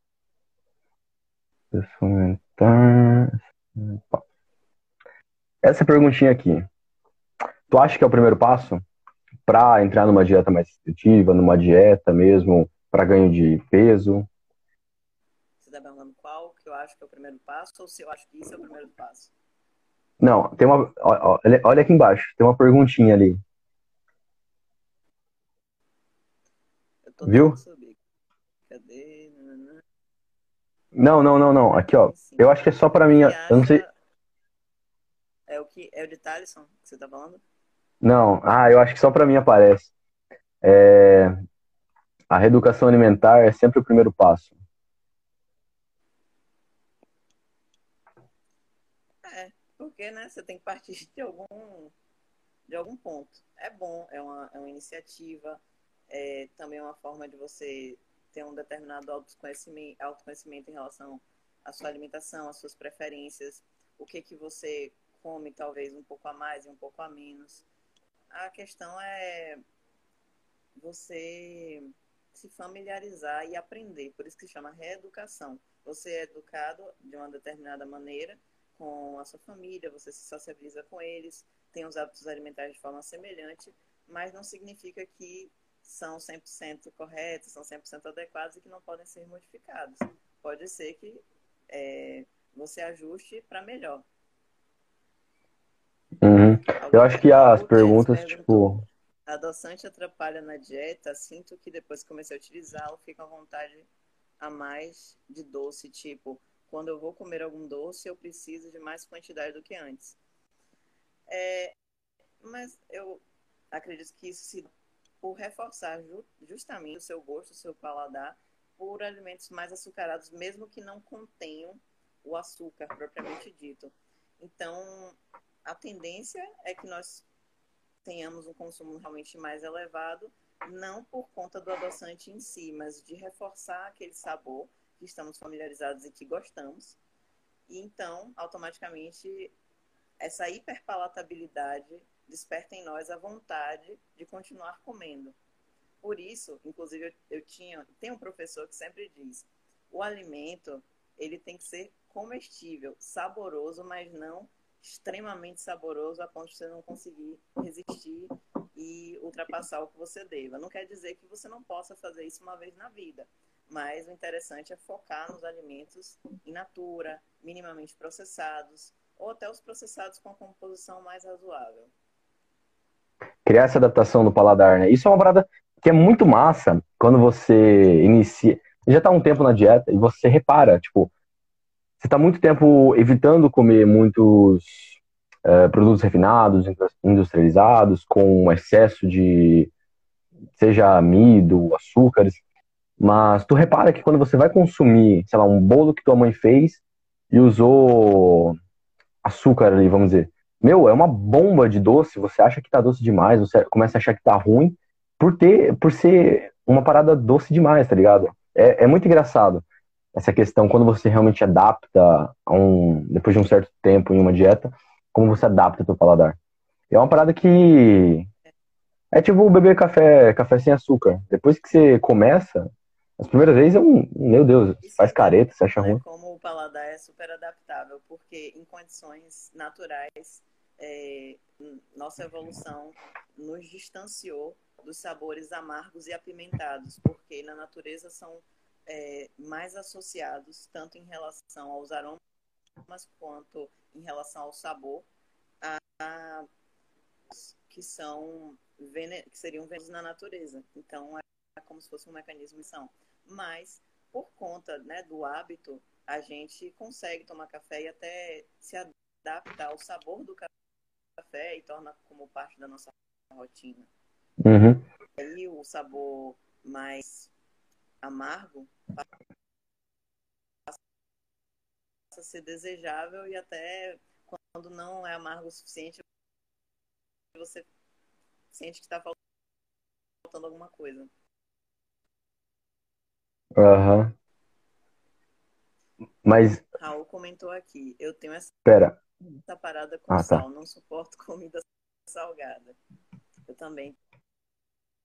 Essa perguntinha aqui. Tu acha que é o primeiro passo para entrar numa dieta mais restritiva, numa dieta mesmo, para ganho de peso? Você está perguntando qual que eu acho que é o primeiro passo ou se eu acho que isso é o primeiro passo? Não, tem uma. ó, Olha aqui embaixo, tem uma perguntinha ali. Viu? Cadê? Não, não, não, não. Aqui, ó. Sim. Eu acho que é só para mim. Eu não sei. acha- É o que é o de Thaleson que você tá falando? Não, ah, eu acho que só para mim aparece. É, A reeducação alimentar é sempre o primeiro passo. É, porque né, você tem que partir de algum, de algum ponto. É bom, é uma, é uma iniciativa, é também uma forma de você ter um determinado autoconhecimento, autoconhecimento em relação à sua alimentação, às suas preferências, o que, que você come talvez um pouco a mais e um pouco a menos. A questão é você se familiarizar e aprender, por isso que se chama reeducação. Você é educado de uma determinada maneira com a sua família, você se socializa com eles, tem os hábitos alimentares de forma semelhante, mas não significa que são 100% corretos, são 100% adequados e que não podem ser modificados. Pode ser que é, você ajuste para melhor. Uhum. Eu acho que as perguntas, tipo. Adoçante atrapalha na dieta? Sinto que depois que comecei a utilizá-lo, fico à vontade a mais de doce, tipo quando eu vou comer algum doce, eu preciso de mais quantidade do que antes. É, mas eu acredito que isso se por reforçar ju, justamente o seu gosto, o seu paladar, por alimentos mais açucarados, mesmo que não contenham o açúcar propriamente dito. Então, a tendência é que nós tenhamos um consumo realmente mais elevado, não por conta do adoçante em si, mas de reforçar aquele sabor que estamos familiarizados e que gostamos. E então, automaticamente, essa hiperpalatabilidade desperta em nós a vontade de continuar comendo. Por isso, inclusive, eu, eu tinha, tem um professor que sempre diz: o alimento ele tem que ser comestível, saboroso, mas não extremamente saboroso a ponto de você não conseguir resistir e ultrapassar o que você deva. Não quer dizer que você não possa fazer isso uma vez na vida, mas o interessante é focar nos alimentos in natura, minimamente processados, ou até os processados com a composição mais razoável. Criar essa adaptação do paladar, né? Isso é uma parada que é muito massa quando você inicia. Já está um tempo na dieta e você repara, tipo, você está muito tempo evitando comer muitos uh, produtos refinados, industrializados, com excesso de, seja amido, açúcares, mas tu repara que quando você vai consumir, sei lá, um bolo que tua mãe fez e usou açúcar ali, vamos dizer, meu, é uma bomba de doce, você acha que tá doce demais, você começa a achar que tá ruim por ter, por ser uma parada doce demais, tá ligado? É, é muito engraçado essa questão quando você realmente adapta a um depois de um certo tempo em uma dieta, como você adapta teu paladar. É uma parada que é tipo beber café, café sem açúcar. Depois que você começa, as primeiras vezes é um, meu Deus, faz careta, você acha né, ruim. Como o paladar é super adaptável, porque em condições naturais, é, nossa evolução nos distanciou dos sabores amargos e apimentados, porque na natureza são é, mais associados, tanto em relação aos aromas quanto em relação ao sabor, a, a que são que seriam venenos na natureza. Então é como se fosse um mecanismo de. Mas por conta né, do hábito, a gente consegue tomar café e até se adaptar ao sabor do café e torna como parte da nossa rotina. Uhum. Aí o sabor mais amargo passa a ser desejável e até quando não é amargo o suficiente você sente que está faltando alguma coisa. Aham. Uhum. Mas. Raul comentou aqui, eu tenho essa, Pera. Essa parada com ah, tá. sal, não suporto comida salgada. Eu também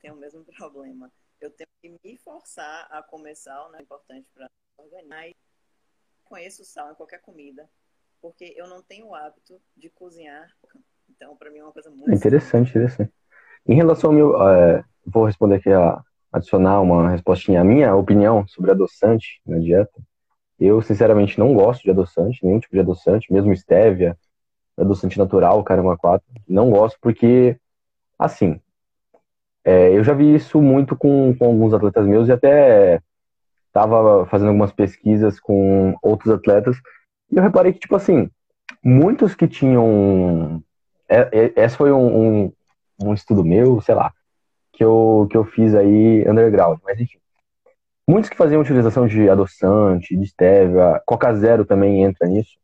tenho o mesmo problema eu tenho que me forçar a comer sal, né? É importante para organizar. Conheço sal em qualquer comida, porque eu não tenho o hábito de cozinhar. Então, para mim é uma coisa muito interessante, interessante. Em relação ao meu, é, vou responder aqui a adicionar uma respostinha. A minha opinião sobre adoçante na dieta. Eu, sinceramente, não gosto de adoçante, nenhum tipo de adoçante, mesmo stevia, adoçante natural, caramba 4. Não gosto porque, assim, é, eu já vi isso muito com, com alguns atletas meus e até estava fazendo algumas pesquisas com outros atletas e eu reparei que, tipo assim, muitos que tinham. É, é, esse foi um, um, um, estudo meu, sei lá, que eu, que eu fiz aí underground, mas enfim. Muitos que faziam utilização de adoçante, de stevia, Coca Zero também entra nisso.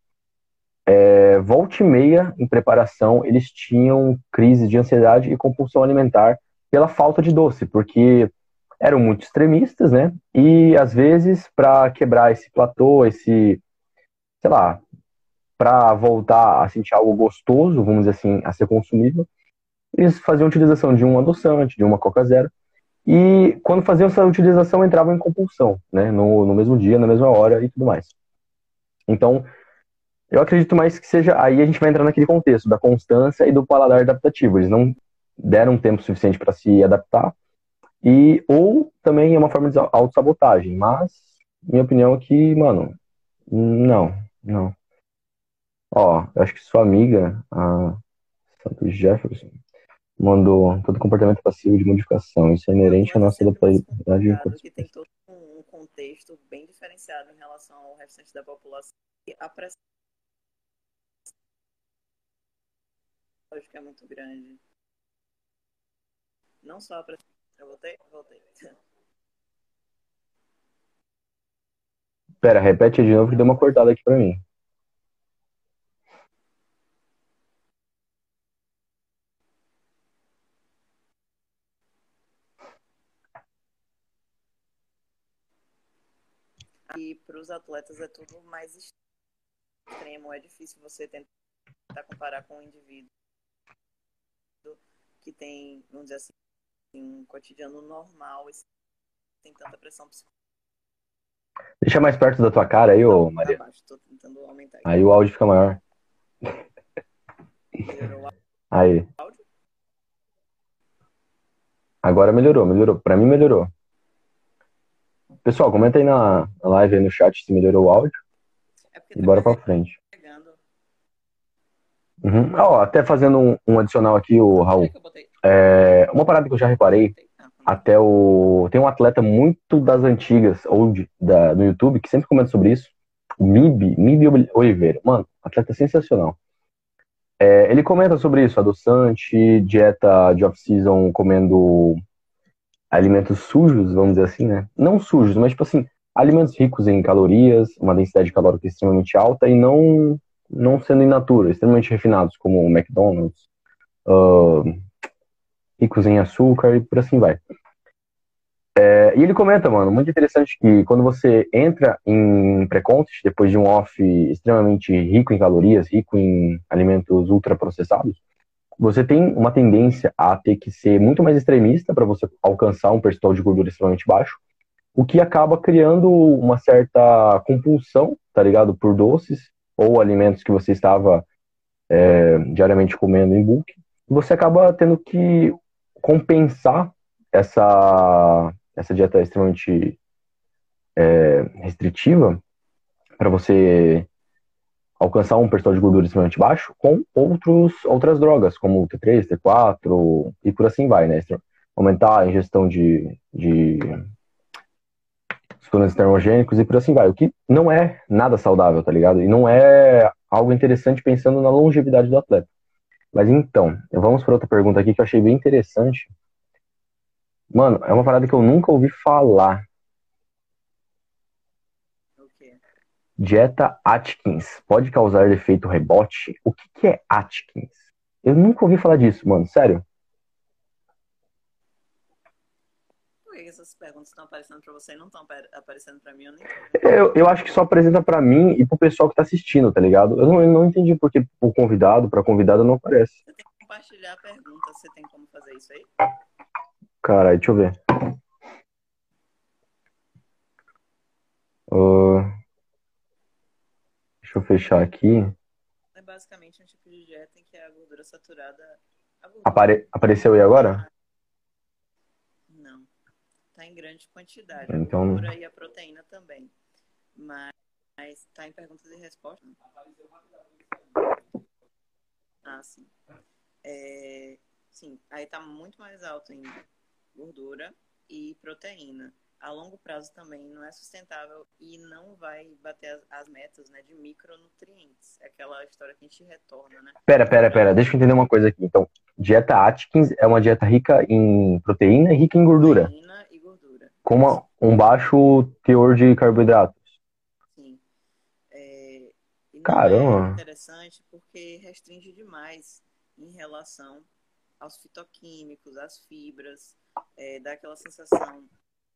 É, volta e meia, em preparação, eles tinham crise de ansiedade e compulsão alimentar pela falta de doce, porque eram muito extremistas, né? E às vezes, para quebrar esse platô, esse, sei lá, para voltar a sentir algo gostoso, vamos dizer assim, a ser consumível, eles faziam utilização de um adoçante, de uma Coca Zero. E quando faziam essa utilização, entravam em compulsão, né? No, no mesmo dia, na mesma hora e tudo mais. Então, eu acredito mais que seja. Aí a gente vai entrar naquele contexto da constância e do paladar adaptativo. Eles não deram tempo suficiente para se adaptar, e ou também é uma forma de autossabotagem, mas minha opinião é que, mano, não, não. Ó, eu acho que sua amiga, a Santo Jefferson, mandou todo comportamento passivo de modificação. Isso é inerente à nossa adaptabilidade. Que tem todo um contexto bem diferenciado em relação ao restante da população. A pressão é muito grande. Não só a pressão. Eu voltei? Voltei. Pera, repete de novo que deu uma cortada aqui pra mim. E para os atletas é tudo mais extremo. É difícil você tentar comparar com um indivíduo que tem, vamos dizer assim, um cotidiano normal e tem tanta pressão psicológica. Deixa mais perto da tua cara aí, ô Maria. Abaixo. Aí o áudio fica maior. Melhorou Aí. Agora melhorou, melhorou. Pra mim melhorou. Pessoal, comenta aí na live aí no chat se melhorou o áudio É e tá bora pra frente. carregando. Uhum. Ah, ó, até fazendo um, um adicional aqui, o Raul. É botei? É, uma parada que eu já reparei? Ah, até o. Tem um atleta muito das antigas, ou de- da, no YouTube, que sempre comenta sobre isso. O Mib, Mib Oliveira. Mano, atleta sensacional. É, ele comenta sobre isso, adoçante, dieta de off-season comendo alimentos sujos, vamos dizer assim, né? Não sujos, mas tipo assim, alimentos ricos em calorias, uma densidade calórica extremamente alta e não, não sendo in natura, extremamente refinados, como o McDonald's, ah, ricos em açúcar e por assim vai. É, e ele comenta, mano, muito interessante que quando você entra em pré-contest, depois de um off extremamente rico em calorias, rico em alimentos ultraprocessados, você tem uma tendência a ter que ser muito mais extremista para você alcançar um percentual de gordura extremamente baixo, o que acaba criando uma certa compulsão, tá ligado, por doces ou alimentos que você estava é, diariamente comendo em bulk, você acaba tendo que compensar essa, essa dieta extremamente é, restritiva para você alcançar um percentual de gordura extremamente baixo com outros, outras drogas, como o T3, T4 e por assim vai, né? Aumentar a ingestão de, de suplementos termogênicos e por assim vai, o que não é nada saudável, tá ligado? E não é algo interessante pensando na longevidade do atleta. Mas então, vamos para outra pergunta aqui que eu achei bem interessante. Mano, é uma parada que eu nunca ouvi falar. O quê? Dieta Atkins pode causar efeito rebote? O que, que é Atkins? Eu nunca ouvi falar disso, mano. Sério. Por que essas perguntas estão aparecendo pra você e não estão aparecendo pra mim? Eu nem. Eu, eu acho que só apresenta pra mim e pro pessoal que tá assistindo, tá ligado? Eu não, eu não entendi porque o convidado, pra convidada, não aparece. Você tem que compartilhar a pergunta. Você tem como fazer isso aí? Caralho, deixa eu ver. Ah, deixa eu fechar aqui. É basicamente um tipo de dieta em que a gordura saturada. A gordura Apare- apareceu aí agora? Não. Tá em grande quantidade. Então- A gordura e a proteína também. Mas, mas tá em perguntas e respostas? Ah, sim. É, sim, aí tá muito mais alto em gordura e proteína. A longo prazo também não é sustentável e não vai bater as, as metas né, de micronutrientes. É aquela história que a gente retorna, né? Pera, pera, pera. Deixa eu entender uma coisa aqui. Então, dieta Atkins é uma dieta rica em proteína e rica em gordura, Proteína e gordura. com uma- um baixo teor de carboidratos. Sim. É, não Caramba. é interessante porque restringe demais em relação aos fitoquímicos, às fibras, é, dá aquela sensação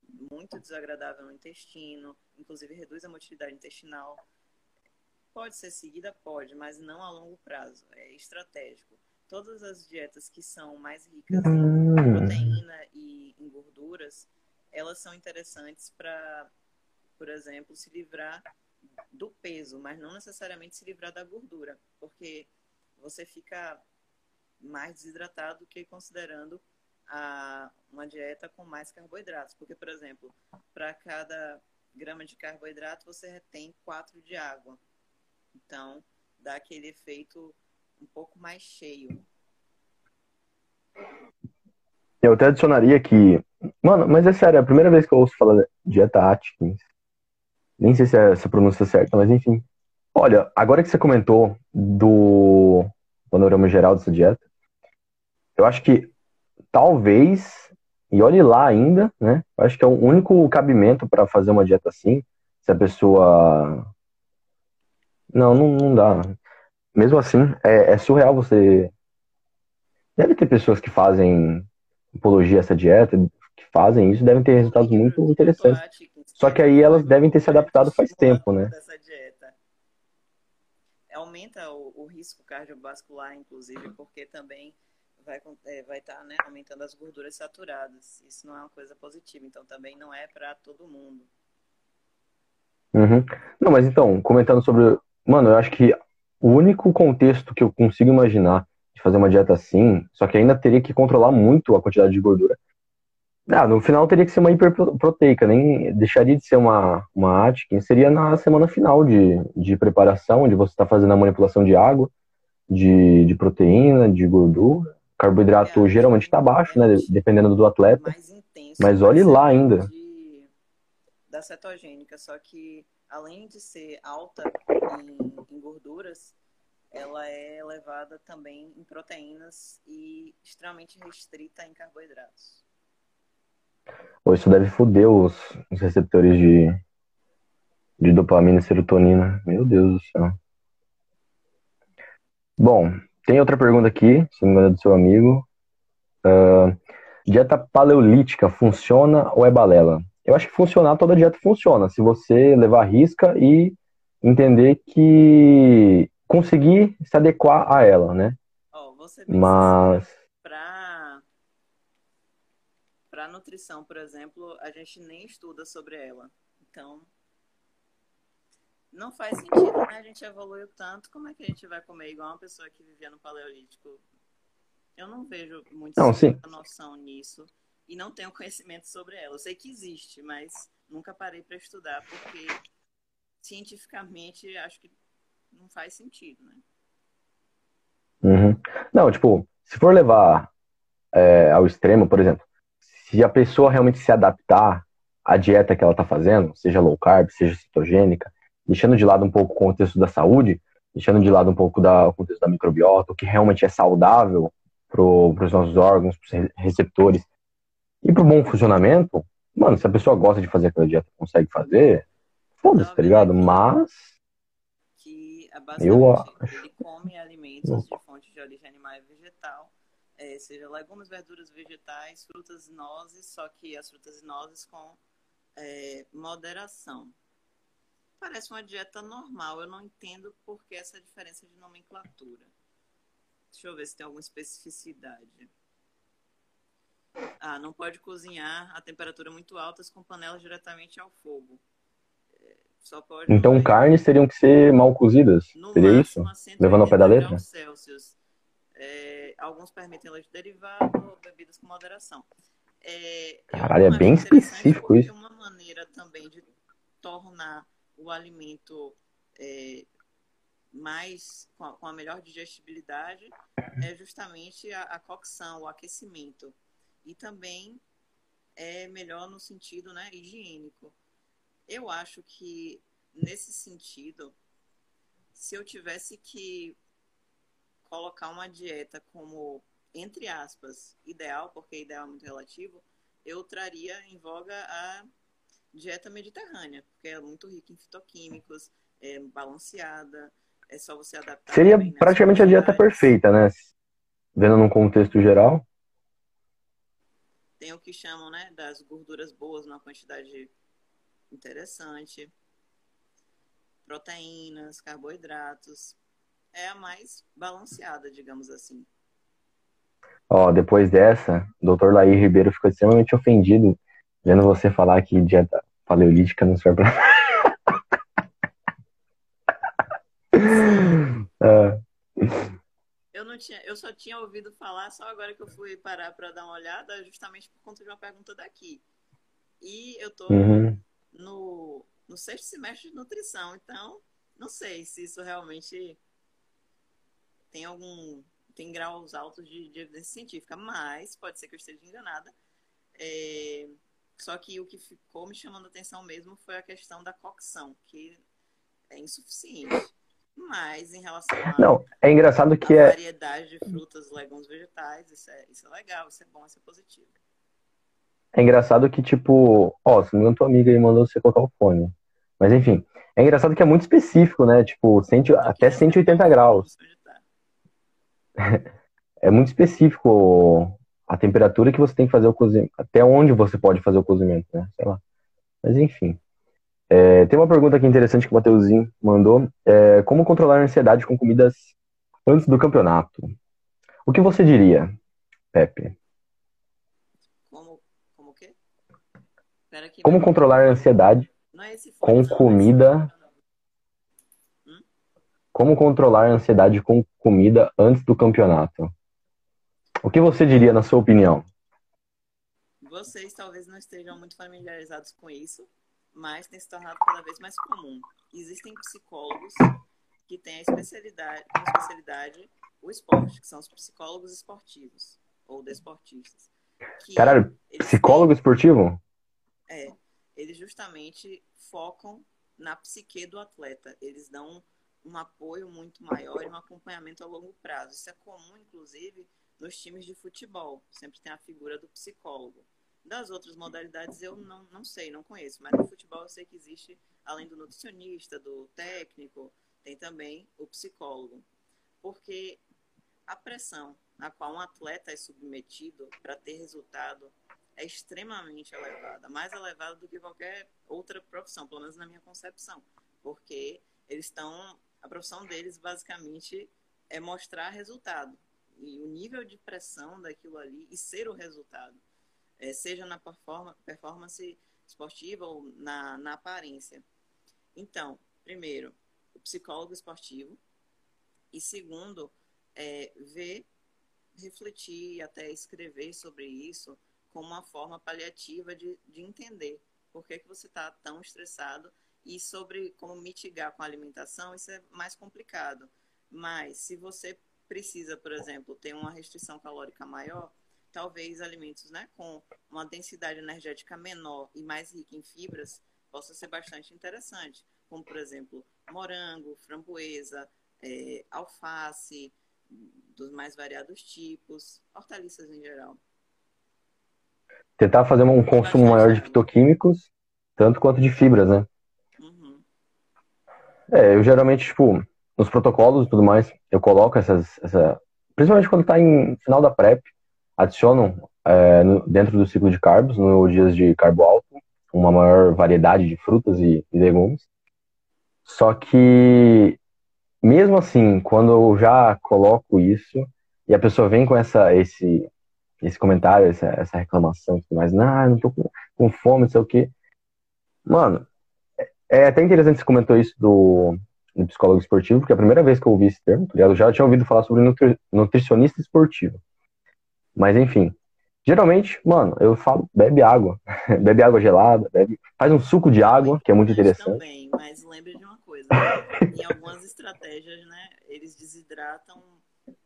muito desagradável no intestino, inclusive reduz a motilidade intestinal. Pode ser seguida? Pode, mas não a longo prazo. É estratégico. Todas as dietas que são mais ricas em Hum, proteína e em gorduras, elas são interessantes para, por exemplo, se livrar do peso, mas não necessariamente se livrar da gordura, porque você fica mais desidratado do que considerando a, uma dieta com mais carboidratos. Porque, por exemplo, para cada grama de carboidrato, você retém 4 de água. Então, dá aquele efeito um pouco mais cheio. eu até adicionaria que. Mano, mas é sério, é a primeira vez que eu ouço falar dieta Atkins. Nem sei se é essa pronúncia certa, mas enfim. Olha, agora que você comentou do panorama geral dessa dieta, eu acho que talvez, e olhe lá ainda, né? Eu acho que é o único cabimento para fazer uma dieta assim, se a pessoa. Não, não, não dá. Mesmo assim, é, é surreal você. Deve ter pessoas que fazem apologia a essa dieta, que fazem isso, devem ter resultados muito interessantes. Só que aí elas devem ter se adaptado faz tempo, né? Aumenta o, o risco cardiovascular, inclusive, porque também vai é, vai estar tá, né, aumentando as gorduras saturadas. Isso não é uma coisa positiva, então também não é para todo mundo. Uhum. Não, mas então, comentando sobre. Mano, eu acho que o único contexto que eu consigo imaginar de fazer uma dieta assim, só que ainda teria que controlar muito a quantidade de gordura, ah, no final teria que ser uma hiperproteica, nem deixaria de ser uma, uma Atkins, seria na semana final de, de preparação, onde você está fazendo a manipulação de água, de, de proteína, de gordura. Carboidrato é, geralmente está baixo, né? Dependendo do atleta. Intenso, mas olhe lá ainda. De, da cetogênica, só que além de ser alta em, em gorduras, ela é elevada também em proteínas e extremamente restrita em carboidratos. Isso deve foder os, os receptores de, de dopamina e serotonina. Meu Deus do céu. Bom, tem outra pergunta aqui, se não me engano, é do seu amigo. Uh, dieta paleolítica funciona ou é balela? Eu acho que funcionar, toda dieta funciona. Se você levar risca e entender que conseguir se adequar a ela, né? Oh, Mas para nutrição, por exemplo, a gente nem estuda sobre ela. Então, não faz sentido, né? A gente evoluiu tanto, como é que a gente vai comer igual uma pessoa que vivia no Paleolítico? Eu não vejo muita noção nisso e não tenho conhecimento sobre ela. Eu sei que existe, mas nunca parei para estudar, porque cientificamente acho que não faz sentido, né? Uhum. Não, tipo, se for levar é, ao extremo, por exemplo, se a pessoa realmente se adaptar à dieta que ela está fazendo, seja low carb, seja cetogênica, deixando de lado um pouco o contexto da saúde, deixando de lado um pouco da, o contexto da microbiota, o que realmente é saudável para os nossos órgãos, para os receptores e para o bom funcionamento, mano, se a pessoa gosta de fazer aquela dieta, consegue fazer, foda-se, tá ligado? Mas. Que eu acho. ele come alimentos de fonte de origem animal e vegetal é, seja legumes, verduras, vegetais, frutas e nozes, só que as frutas e nozes com é, moderação. Parece uma dieta normal, eu não entendo por que essa diferença de nomenclatura. Deixa eu ver se tem alguma especificidade. Ah, não pode cozinhar a temperatura muito altas com panelas diretamente ao fogo. É, só pode então, carnes teriam que ser mal cozidas? Seria isso? Levando ao pé da letra? Celsius. É, alguns permitem leite derivado ou bebidas com moderação. É, Caralho, é bem específico isso. Uma maneira também de tornar o alimento é, mais com a, com a, melhor digestibilidade é justamente a, a, cocção, o aquecimento. E também é melhor no sentido né, higiênico. Eu acho que nesse sentido, se eu tivesse que colocar uma dieta como, entre aspas, ideal, porque ideal é muito relativo, eu traria em voga a dieta mediterrânea, porque é muito rica em fitoquímicos, é balanceada, é só você adaptar. Seria praticamente a dieta perfeita, né? Vendo num contexto geral. Tem o que chamam, né, das gorduras boas numa quantidade interessante, proteínas, carboidratos, é a mais balanceada, digamos assim. Ó, depois dessa, o Dr. Laí Ribeiro ficou extremamente ofendido vendo você falar que dieta paleolítica não serve pra. é. Eu não tinha, eu só tinha ouvido falar só agora que eu fui parar para dar uma olhada, justamente por conta de uma pergunta daqui. E eu tô uhum. no, no sexto semestre de nutrição, então não sei se isso realmente tem algum tem graus altos de, de, evidência científica, mas pode ser que eu esteja enganada. É, Só que o que ficou me chamando a atenção mesmo foi a questão da cocção, que é insuficiente. Mas em relação a Não, é engraçado que é variedade de frutas, legumes, vegetais, isso é, isso é legal, isso é bom, isso é positivo. É engraçado que, tipo, ó, se não me engano, tua amiga aí mandou você colocar o fone. Mas enfim, é engraçado que é muito específico, né? Tipo, cento, até 180 graus. É muito específico a temperatura que você tem que fazer o cozimento. Até onde você pode fazer o cozimento, né? Sei lá. Mas enfim. É, tem uma pergunta aqui interessante que o Mateuzinho mandou. É, como controlar a ansiedade com comidas antes do campeonato? O que você diria, Pepe? Como, como o quê? Aqui, como controlar a ansiedade é com comida... Hum? Como controlar a ansiedade com comida antes do campeonato? O que você diria na sua opinião? Vocês talvez não estejam muito familiarizados com isso, mas tem se tornado cada vez mais comum. Existem psicólogos que têm a especialidade, a especialidade o esporte, que são os psicólogos esportivos ou desportistas. Caralho, psicólogo têm, esportivo? É, eles justamente focam na psique do atleta. Eles dão um apoio muito maior e um acompanhamento a longo prazo. Isso é comum, inclusive, nos times de futebol. Sempre tem a figura do psicólogo. Das outras modalidades eu não, não sei, não conheço, mas no futebol eu sei que existe, além do nutricionista, do técnico, tem também o psicólogo. Porque a pressão a qual um atleta é submetido para ter resultado é extremamente elevada, mais elevada do que qualquer outra profissão, pelo menos na minha concepção, porque eles estão, a profissão deles basicamente é mostrar resultado e o nível de pressão daquilo ali e ser o resultado, é, seja na performance esportiva ou na, na aparência. Então, primeiro, o psicólogo esportivo e segundo, é, ver, refletir até escrever sobre isso como uma forma paliativa de, de entender por que, que você está tão estressado e sobre como mitigar com a alimentação, isso é mais complicado. Mas se você precisa, por exemplo, ter uma restrição calórica maior, talvez alimentos né, com uma densidade energética menor e mais rica em fibras possa ser bastante interessante, como, por exemplo, morango, framboesa, é, alface, dos mais variados tipos, hortaliças em geral. Tentar fazer um consumo maior de fitoquímicos, tanto quanto de fibras, né? Uhum. É, eu geralmente, tipo, nos protocolos e tudo mais, eu coloco essas, essa, principalmente quando está em final da PrEP, adiciono é, no, dentro do ciclo de carbos, no dias de carbo alto, uma maior variedade de frutas e, e legumes. Só que, mesmo assim, quando eu já coloco isso e a pessoa vem com essa, esse, esse comentário, essa, essa reclamação, mais, não, não tô com, com fome, não sei o quê. Mano, é, é até interessante você comentou isso do, no psicólogo esportivo, porque é a primeira vez que eu ouvi esse termo, tá eu já tinha ouvido falar sobre nutri nutricionista esportivo. Mas enfim, geralmente, mano, eu falo, bebe água, bebe água gelada, bebe, faz um suco de água, que é muito interessante. Também, mas lembre de uma coisa, né? em algumas estratégias, né, eles desidratam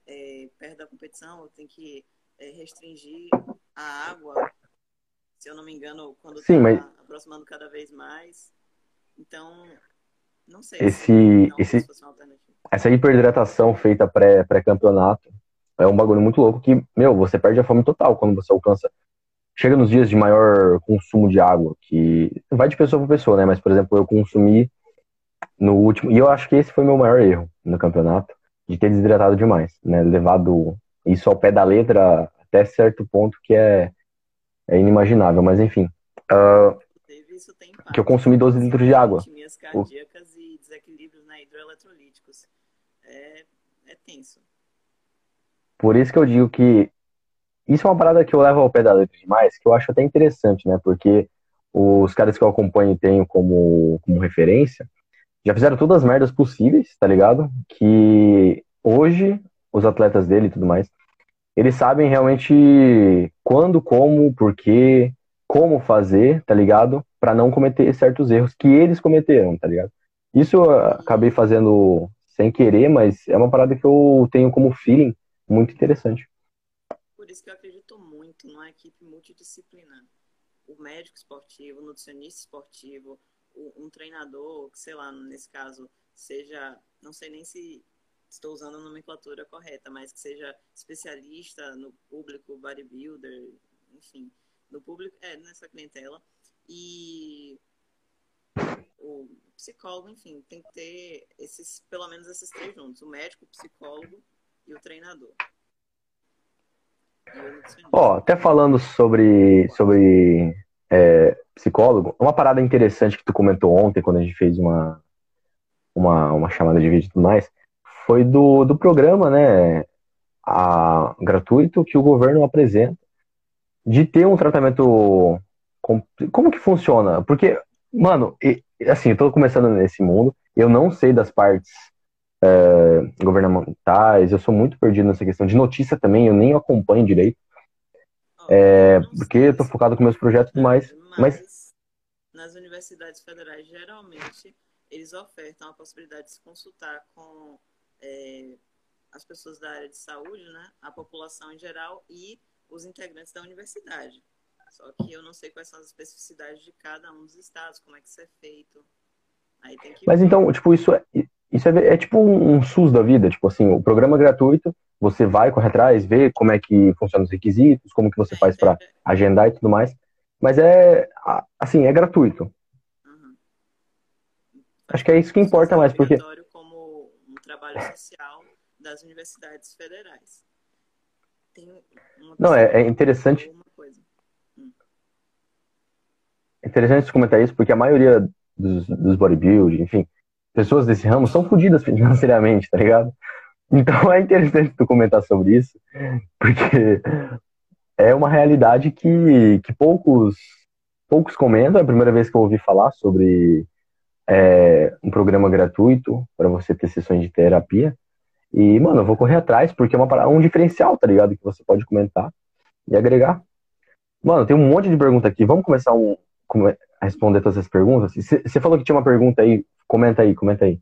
é, perto da competição, tem que é, restringir a água, se eu não me engano, quando Sim, tá mas... aproximando cada vez mais. Então, não sei. Esse, não, esse, essa hiperidratação feita pré-campeonato pré é um bagulho muito louco que, meu, você perde a fome total quando você alcança. Chega nos dias de maior consumo de água, que vai de pessoa para pessoa, né? Mas, por exemplo, eu consumi no último. E eu acho que esse foi meu maior erro no campeonato, de ter desidratado demais, né? Levado isso ao pé da letra até certo ponto que é, é inimaginável, mas enfim. Uh, que eu consumi 12 litros de água. cardíacas e desequilíbrios né, hidroeletrolíticos. É, é tenso. Por isso que eu digo que isso é uma parada que eu levo ao pé da letra demais, que eu acho até interessante, né? Porque os caras que eu acompanho e tenho como, como referência já fizeram todas as merdas possíveis, tá ligado? Que hoje os atletas dele e tudo mais, eles sabem realmente quando, como, porquê, como fazer, tá ligado? Para não cometer certos erros que eles cometeram, tá ligado? Isso eu acabei fazendo sem querer, mas é uma parada que eu tenho como feeling muito interessante. Por isso que eu acredito muito numa equipe multidisciplinar. o médico esportivo, o nutricionista esportivo, um treinador, que sei lá, nesse caso, seja, não sei nem se estou usando a nomenclatura correta, mas que seja especialista no público bodybuilder, enfim, no público, é, nessa clientela. E o psicólogo, enfim, tem que ter esses, pelo menos esses três juntos, o médico, o psicólogo e o treinador. Ó, oh, até falando sobre, sobre é, psicólogo, uma parada interessante que tu comentou ontem, quando a gente fez uma, uma, uma chamada de vídeo e tudo mais, foi do, do programa, né, a, gratuito que o governo apresenta de ter um tratamento. Como que funciona? Porque, mano, assim, eu tô começando nesse mundo, eu não sei das partes é, governamentais, eu sou muito perdido nessa questão de notícia também, eu nem acompanho direito. É, porque eu tô focado com meus projetos mais. Mas nas universidades federais, geralmente, eles ofertam a possibilidade de se consultar com é, as pessoas da área de saúde, né, a população em geral e os integrantes da universidade. Só que eu não sei quais são as especificidades de cada um dos estados, como é que isso é feito. Mas então, tipo, isso é, isso é, é tipo um SUS da vida, tipo assim, o programa é gratuito, você vai, corre atrás, vê como é que funcionam os requisitos, como que você faz para agendar e tudo mais. Mas é, assim, é gratuito. Uhum. Acho que é isso que importa mais, porque... Como um trabalho social das universidades federais. Não, é, é interessante... Hum. Interessante comentar isso, porque a maioria dos, dos enfim, pessoas desse ramo são fodidas financeiramente, tá ligado? Então é interessante tu comentar sobre isso, porque é uma realidade que, que poucos, poucos comentam. É a primeira vez que eu ouvi falar sobre é, um programa gratuito para você ter sessões de terapia. E, mano, eu vou correr atrás, porque é uma, um diferencial, tá ligado? Que você pode comentar e agregar. Mano, tem um monte de pergunta aqui. Vamos começar um, responder todas as perguntas? Você falou que tinha uma pergunta aí. Comenta aí, comenta aí.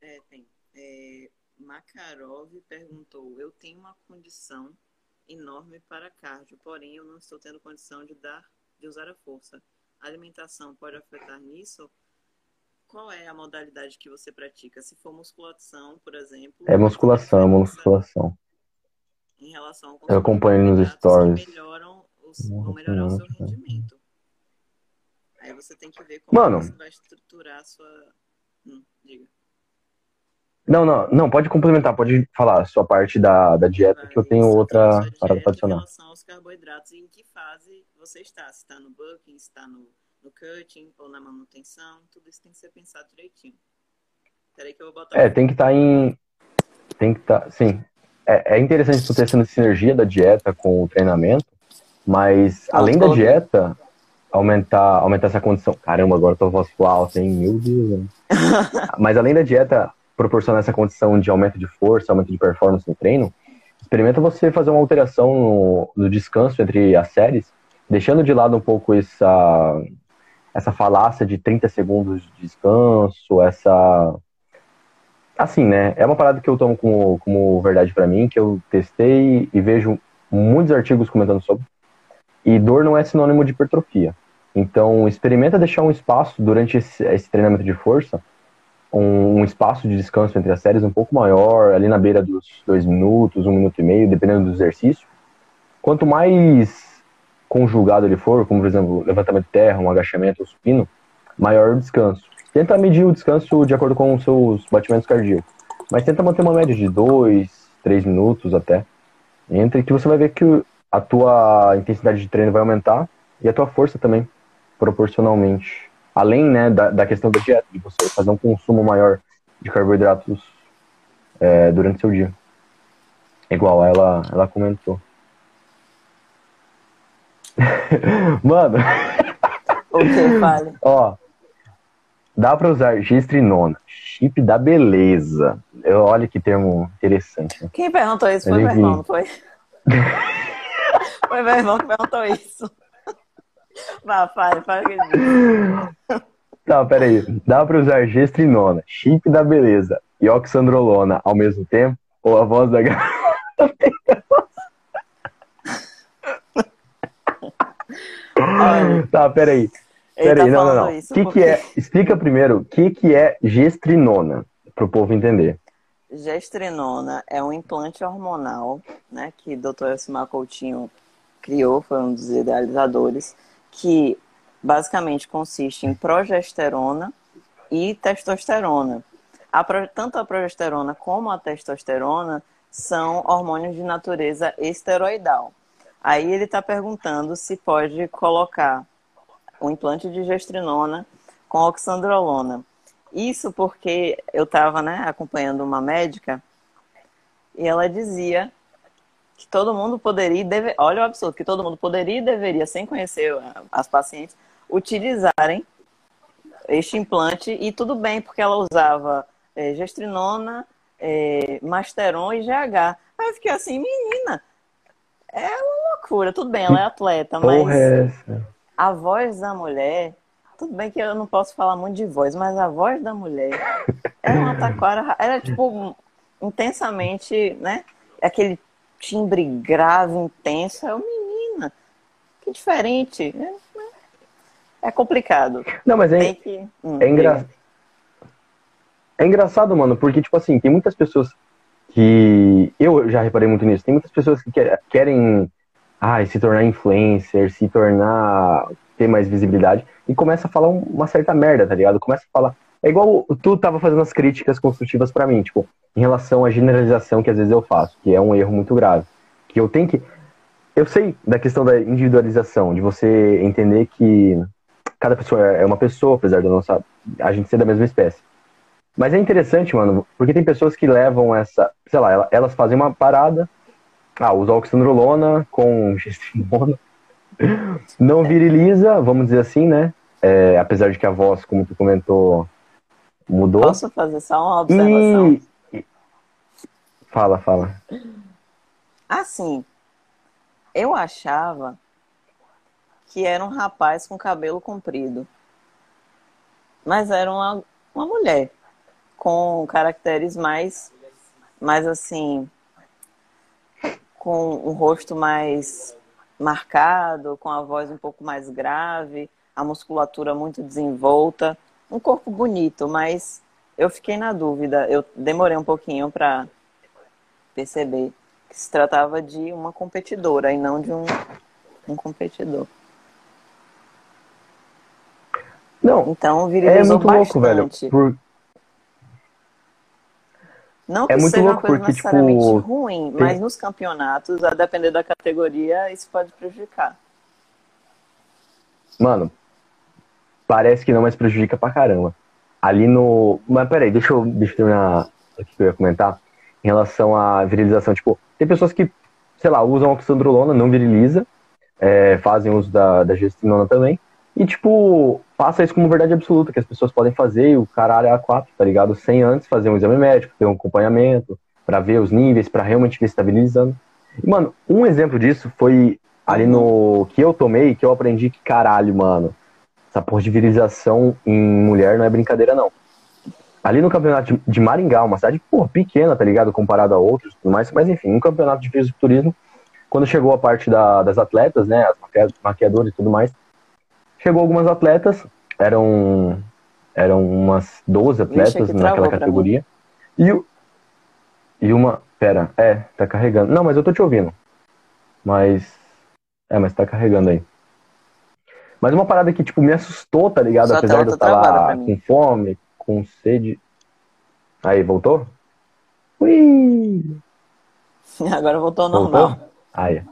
É, tem. É, Makarov perguntou: Eu tenho uma condição enorme para cardio, porém eu não estou tendo condição de dar, de usar a força. A alimentação pode afetar nisso? Qual é a modalidade que você pratica? Se for musculação, por exemplo. É musculação, é musculação. Em relação ao Eu acompanho nos stories. Melhoram os, vão melhorar o seu rendimento. Aí você tem que ver como Mano, você vai estruturar a sua. Hum, diga. Não, não, não, pode complementar, pode falar a sua parte da, da dieta, vai, que eu tenho outra parada para adicionar. Em relação aos carboidratos, em que fase você está? Se está no bulking, se está no, no cutting ou na manutenção, tudo isso tem que ser pensado direitinho. Peraí que eu vou botar. É, tem que estar tá em. Tem que estar. Tá, sim. É, é interessante tu ter essa sinergia da dieta com o treinamento, mas além da dieta, aumentar, aumentar essa condição. Caramba, agora eu tô voz alta, hein? Meu Deus. Mas além da dieta proporcionar essa condição de aumento de força, aumento de performance no treino, experimenta você fazer uma alteração no, no descanso entre as séries, deixando de lado um pouco essa, essa falácia de 30 segundos de descanso, essa. Assim, né? É uma parada que eu tomo como, como verdade para mim, que eu testei e vejo muitos artigos comentando sobre. E dor não é sinônimo de hipertrofia. Então, experimenta deixar um espaço durante esse, esse treinamento de força, um, um, espaço de descanso entre as séries um pouco maior, ali na beira dos dois minutos, um minuto e meio, dependendo do exercício. Quanto mais conjugado ele for, como por exemplo levantamento de terra, um agachamento, um supino, maior o descanso. Tenta medir o descanso de acordo com os seus batimentos cardíacos, mas tenta manter uma média de dois, três minutos até, entre que você vai ver que a tua intensidade de treino vai aumentar e a tua força também proporcionalmente. Além né, da, da questão da dieta, de você fazer um consumo maior de carboidratos é, durante seu dia. Igual ela, ela comentou. Mano. O que fale? Ó, dá para usar gestrinona, chip da beleza. Eu, olha que termo interessante. Né? Quem perguntou isso? Foi meu irmão, não foi? foi meu irmão que perguntou isso. Vá, fale, fale. Não, peraí. Dá pra usar gestrinona, chip da beleza e oxandrolona ao mesmo tempo? Ou a voz da garota Olha, Tá, peraí. ele Peraí, tá não, não, não. O que, porque que é. Explica primeiro o que, que é gestrinona, pro povo entender. gestrinona é um implante hormonal, né, que o Dr. Elcimar Coutinho criou, foi um dos idealizadores, que basicamente consiste em progesterona e testosterona. A pro- tanto a progesterona como a testosterona são hormônios de natureza esteroidal. Aí ele está perguntando se pode colocar um implante de gestrinona com oxandrolona. Isso porque eu estava né, acompanhando uma médica e ela dizia que todo mundo poderia e deve... olha o absurdo, que todo mundo poderia e deveria, sem conhecer a- as pacientes, utilizarem este implante e tudo bem, porque ela usava eh, gestrinona, eh, masteron e GH. Aí eu fiquei assim, menina, é uma loucura, tudo bem, ela é atleta, mas Porra, é a voz da mulher, tudo bem que eu não posso falar muito de voz, mas a voz da mulher era uma taquara, era tipo intensamente, né? Aquele timbre grave, intenso. Eu, menina, que diferente. É, é complicado. Não, mas é, que. Hum, É, engra... é engraçado, mano, porque, tipo assim, tem muitas pessoas que. Eu já reparei muito nisso. Tem muitas pessoas que quer- querem ai, se tornar influencer, se tornar. ter mais visibilidade, e começa a falar um- uma certa merda, tá ligado? Começa a falar. É igual tu tava fazendo as críticas construtivas pra mim, tipo, em relação à generalização que às vezes eu faço, que é um erro muito grave. Que eu tenho que. Eu sei da questão da individualização, de você entender que cada pessoa é uma pessoa, apesar da nossa a gente ser da mesma espécie. Mas é interessante, mano, porque tem pessoas que levam essa, sei lá, ela- elas fazem uma parada, ah, usa oxandrolona com gestrinona, não viriliza, vamos dizer assim, né? É, apesar de que a voz, como tu comentou, mudou. Posso fazer só uma observação? E... Fala, fala. Assim, eu achava que era um rapaz com cabelo comprido. Mas era uma, uma mulher com caracteres mais, mais assim, com um rosto mais marcado, com a voz um pouco mais grave, a musculatura muito desenvolta, um corpo bonito, mas eu fiquei na dúvida. Eu demorei um pouquinho para perceber que se tratava de uma competidora e não de um, um competidor. Não, Então é virilizou muito louco, velho. bastante. Por... Não que É muito seja uma louco coisa porque, necessariamente tipo, ruim, tem- mas nos campeonatos, a depender da categoria, isso pode prejudicar. Mano, parece que não, mas prejudica pra caramba. Ali no. Mas peraí, deixa eu, deixa eu terminar o que eu ia comentar. Em relação à virilização. Tipo, tem pessoas que, sei lá, usam oxandrolona, não viriliza, é, fazem uso da, da gestrinona também. E, tipo, passa isso como verdade absoluta, que as pessoas podem fazer e o caralho é A4, tá ligado? Sem antes fazer um exame médico, ter um acompanhamento, pra ver os níveis, pra realmente ver se tá virilizando. E, mano, um exemplo disso foi ali no que eu tomei, que eu aprendi que caralho, mano, essa porra de virilização em mulher não é brincadeira, não. Ali no campeonato de- Maringá, uma cidade, porra, pequena, tá ligado? Comparado a outros e tudo mais, mas enfim, um campeonato de fisiculturismo, quando chegou a parte da- das atletas, né, as maquia- maquiadoras e tudo mais, chegou algumas atletas, eram, eram umas 12 atletas Vixe, naquela categoria, e, e uma, pera, é, tá carregando, não, mas eu tô te ouvindo, mas, é, mas tá carregando aí. Mas uma parada que, tipo, me assustou, tá ligado? Sua Apesar tela de eu tá estar travada lá com fome, com sede. Aí, voltou? Ui! Agora voltou ao Voltou? normal. Aí.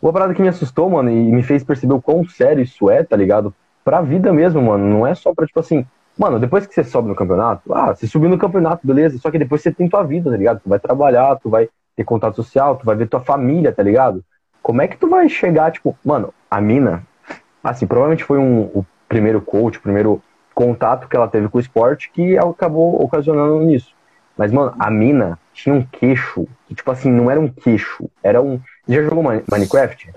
Uma parada que me assustou, mano, e me fez perceber o quão sério isso é, tá ligado? Pra vida mesmo, mano. Não é só pra, tipo assim. Mano, depois que você sobe no campeonato, ah, você subiu no campeonato, beleza. Só que depois você tem tua vida, tá ligado? Tu vai trabalhar, tu vai ter contato social, tu vai ver tua família, tá ligado? Como é que tu vai chegar, tipo, mano, a mina, assim, provavelmente foi um, o primeiro coach, o primeiro contato que ela teve com o esporte que acabou ocasionando nisso. Mas, mano, a mina tinha um queixo, que, tipo assim, não era um queixo, era um. Já jogou Mine- Minecraft?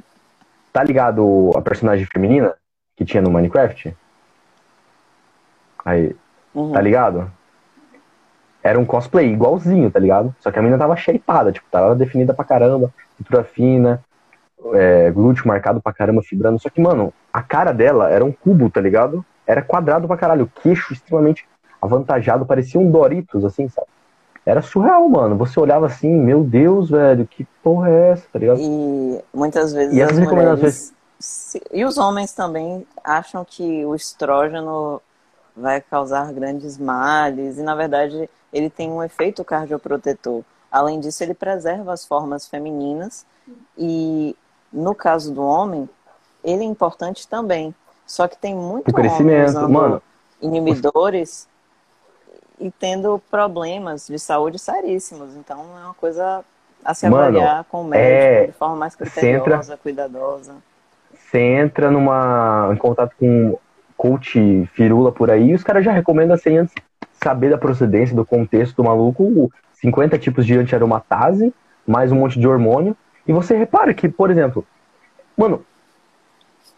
Tá ligado a personagem feminina que tinha no Minecraft? Aí, Uhum. tá ligado? Era um cosplay igualzinho, tá ligado? Só que a mina tava shapeada, tipo, tava definida pra caramba, cintura fina, é, glúteo marcado pra caramba, fibrando. Só que, mano, a cara dela era um cubo, tá ligado? Era quadrado pra caralho. O queixo extremamente avantajado, parecia um Doritos, assim, sabe? Era surreal, mano. Você olhava assim, meu Deus, velho, que porra é essa, tá ligado? E muitas vezes e as, as mulheres... E os homens também acham que o estrógeno vai causar grandes males, e na verdade ele tem um efeito cardioprotetor. Além disso, ele preserva as formas femininas, e no caso do homem, ele é importante também. Só que tem muito homem mano. inibidores e tendo problemas de saúde seríssimos. Então é uma coisa a se avaliar mano, com o médico é... de forma mais criteriosa, entra... cuidadosa. Você entra numa, em contato com coach firula por aí, e os caras já recomendam sem antes saber da procedência, do contexto do maluco, 50 tipos de antiaromatase, mais um monte de hormônio. E você repara que, por exemplo, mano,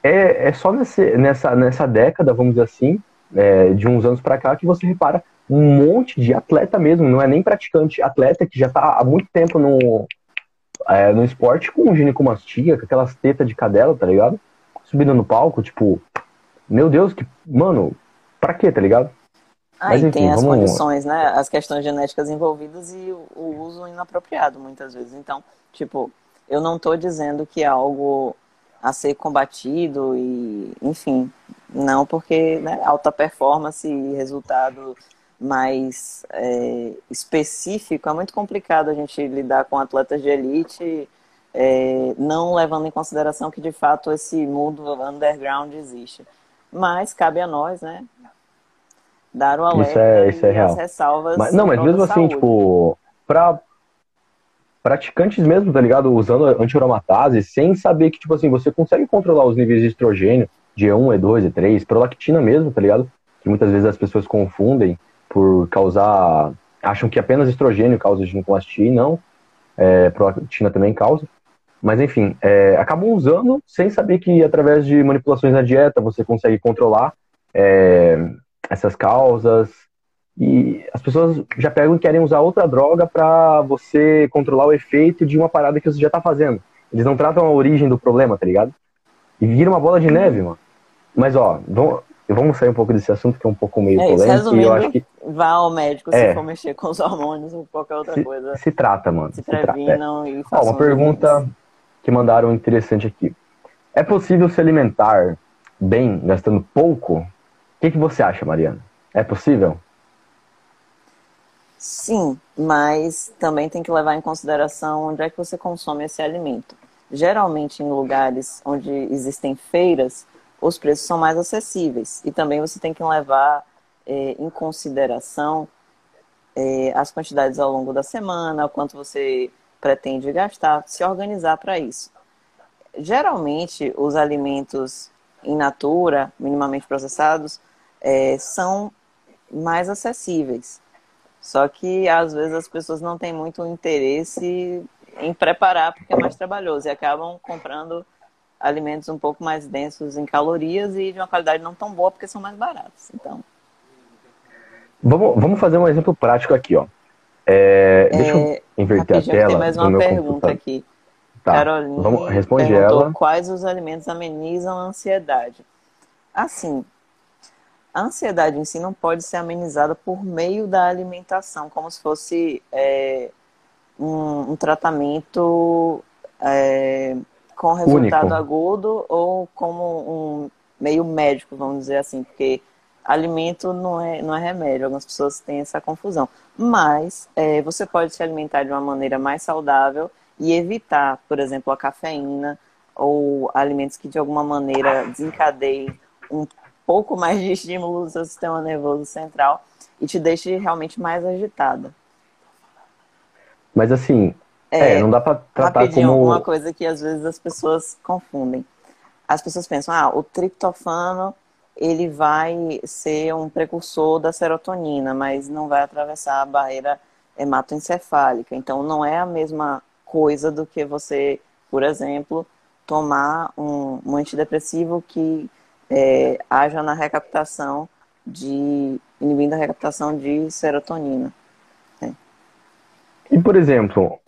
é, é só nesse, nessa, nessa década, vamos dizer assim, é, de uns anos para cá, que você repara um monte de atleta mesmo, não é nem praticante, atleta que já tá há muito tempo no, é, no esporte com ginecomastia, com aquelas tetas de cadela, tá ligado? Subindo no palco, tipo, meu Deus, que, mano, pra quê, tá ligado? Ah, Mas, enfim, tem as vamos... condições, né? As questões genéticas envolvidas e o uso inapropriado, muitas vezes. Então, tipo, eu não estou dizendo que é algo a ser combatido e, enfim, não porque né, alta performance e resultado mais é, específico é muito complicado a gente lidar com atletas de elite, é, não levando em consideração que de fato esse mundo underground existe. Mas cabe a nós, né? Dar o alerta isso é, isso é real. ressalvas. Mas, não, mas mesmo assim, saúde. tipo, pra praticantes mesmo, tá ligado? Usando antiaromatase, sem saber que, tipo assim, você consegue controlar os níveis de estrogênio de E1, E2, E3, prolactina mesmo, tá ligado? Que muitas vezes as pessoas confundem por causar. acham que apenas estrogênio causa ginecomastia e não. É, prolactina também causa. Mas enfim, é, acabam usando sem saber que através de manipulações na dieta você consegue controlar é, essas causas. E as pessoas já pegam e querem usar outra droga para você controlar o efeito de uma parada que você já tá fazendo. Eles não tratam a origem do problema, tá ligado? E vira uma bola de neve, mano. Mas ó, vamos, vamos sair um pouco desse assunto que é um pouco meio é, polêmico. E eu acho que vá ao médico é. se for mexer com os hormônios ou qualquer outra se, coisa. Se trata, mano. Se, se previnam é. e façam. Ó, uma pergunta que mandaram interessante aqui. É possível se alimentar bem gastando pouco? O que, que você acha, Mariana? É possível? Sim, mas também tem que levar em consideração onde é que você consome esse alimento. Geralmente em lugares onde existem feiras, os preços são mais acessíveis. E também você tem que levar é, em consideração é, as quantidades ao longo da semana, o quanto você pretende gastar, se organizar para isso. Geralmente, os alimentos in natura, minimamente processados, é, são mais acessíveis. Só que às vezes as pessoas não têm muito interesse em preparar porque é mais trabalhoso e acabam comprando alimentos um pouco mais densos em calorias e de uma qualidade não tão boa porque são mais baratos. Então. Vamos, vamos fazer um exemplo prático aqui, ó. É, deixa eu é, inverter a tela. Tem mais uma pergunta aqui. Tá, Carolina vamos, responde ela. Quais os alimentos amenizam a ansiedade? Assim, a ansiedade em si não pode ser amenizada por meio da alimentação, como se fosse é, um, um, tratamento é, com resultado Único. agudo ou como um meio médico, vamos dizer assim, porque alimento não é, não é remédio. Algumas pessoas têm essa confusão. Mas é, você pode se alimentar de uma maneira mais saudável e evitar, por exemplo, a cafeína ou alimentos que de alguma maneira desencadeiem um pouco mais de estímulo do seu sistema nervoso central e te deixe realmente mais agitada. Mas assim, é, é não dá para tratar como uma coisa que às vezes as pessoas confundem. As pessoas pensam, ah, o triptofano ele vai ser um precursor da serotonina, mas não vai atravessar a barreira hematoencefálica. Então, não é a mesma coisa do que você, por exemplo, tomar um, um antidepressivo que é, haja na recaptação de inibindo a recaptação de serotonina. É. E por exemplo,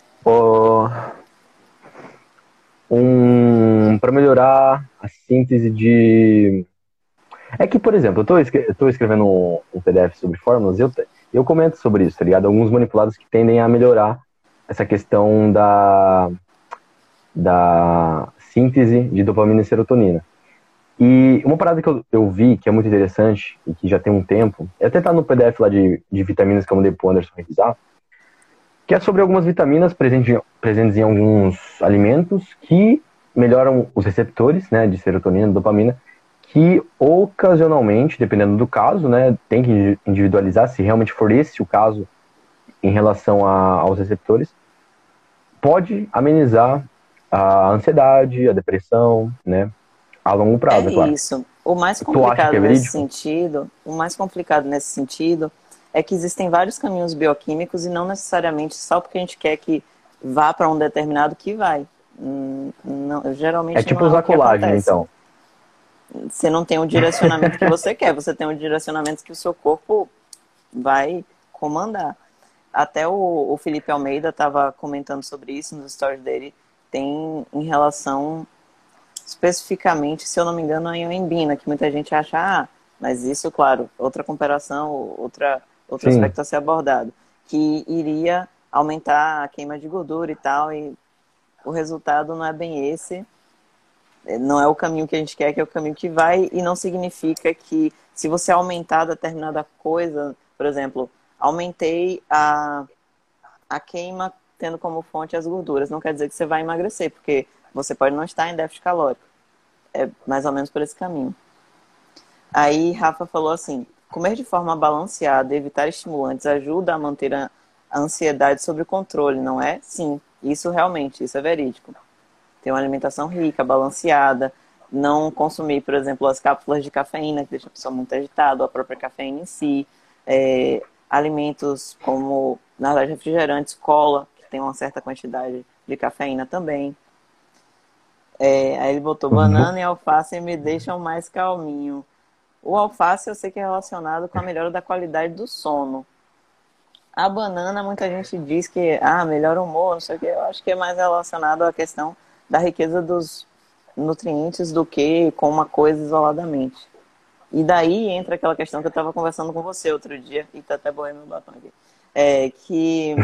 um para melhorar a síntese de é que, por exemplo, eu tô escrevendo um, um, PDF sobre fórmulas e eu, eu comento sobre isso, tá ligado? Alguns manipulados que tendem a melhorar essa questão da, da síntese de dopamina e serotonina. E uma parada que eu, eu vi que é muito interessante e que já tem um tempo, é até tá no PDF lá de, de vitaminas que eu mandei pro Anderson revisar, que é sobre algumas vitaminas presentes, presentes em alguns alimentos que melhoram os receptores né, de serotonina dopamina, que ocasionalmente, dependendo do caso, né, tem que individualizar se realmente for esse o caso em relação a, aos receptores, pode amenizar a ansiedade, a depressão, né, a longo prazo, é, é claro. isso. O mais complicado é nesse sentido, o mais complicado nesse sentido é que existem vários caminhos bioquímicos e não necessariamente só porque a gente quer que vá para um determinado que vai. Hum, não, geralmente é tipo usar é colágeno, então. Você não tem o direcionamento que você quer, você tem o direcionamento que o seu corpo vai comandar. Até o, o Felipe Almeida estava comentando sobre isso nos stories dele. Tem em relação especificamente, se eu não me engano, a ioimbina, que muita gente acha, ah, mas isso, claro, outra comparação, outra, outro Sim. aspecto a ser abordado, que iria aumentar a queima de gordura e tal, e o resultado não é bem esse, não é o caminho que a gente quer, que é o caminho que vai, e não significa que se você aumentar determinada coisa, por exemplo, aumentei a, a queima tendo como fonte as gorduras, não quer dizer que você vai emagrecer, porque você pode não estar em déficit calórico. É mais ou menos por esse caminho. Aí Rafa falou assim: comer de forma balanceada, evitar estimulantes ajuda a manter a ansiedade sob controle, não é? Sim, isso realmente, isso é verídico. Ter uma alimentação rica, balanceada, não consumir, por exemplo, as cápsulas de cafeína, que deixa a pessoa muito agitada, a própria cafeína em si, é, alimentos como, na verdade, refrigerantes, cola, que tem uma certa quantidade de cafeína também. É, aí ele botou uhum. banana e alface me deixam mais calminho. O alface eu sei que é relacionado com a melhora da qualidade do sono. A banana, muita gente diz que ah, melhora o humor, não sei o que. Eu acho que é mais relacionado à questão da riqueza dos nutrientes do que com uma coisa isoladamente. E daí entra aquela questão que eu estava conversando com você outro dia, e tá até boiando meu batom aqui. É, que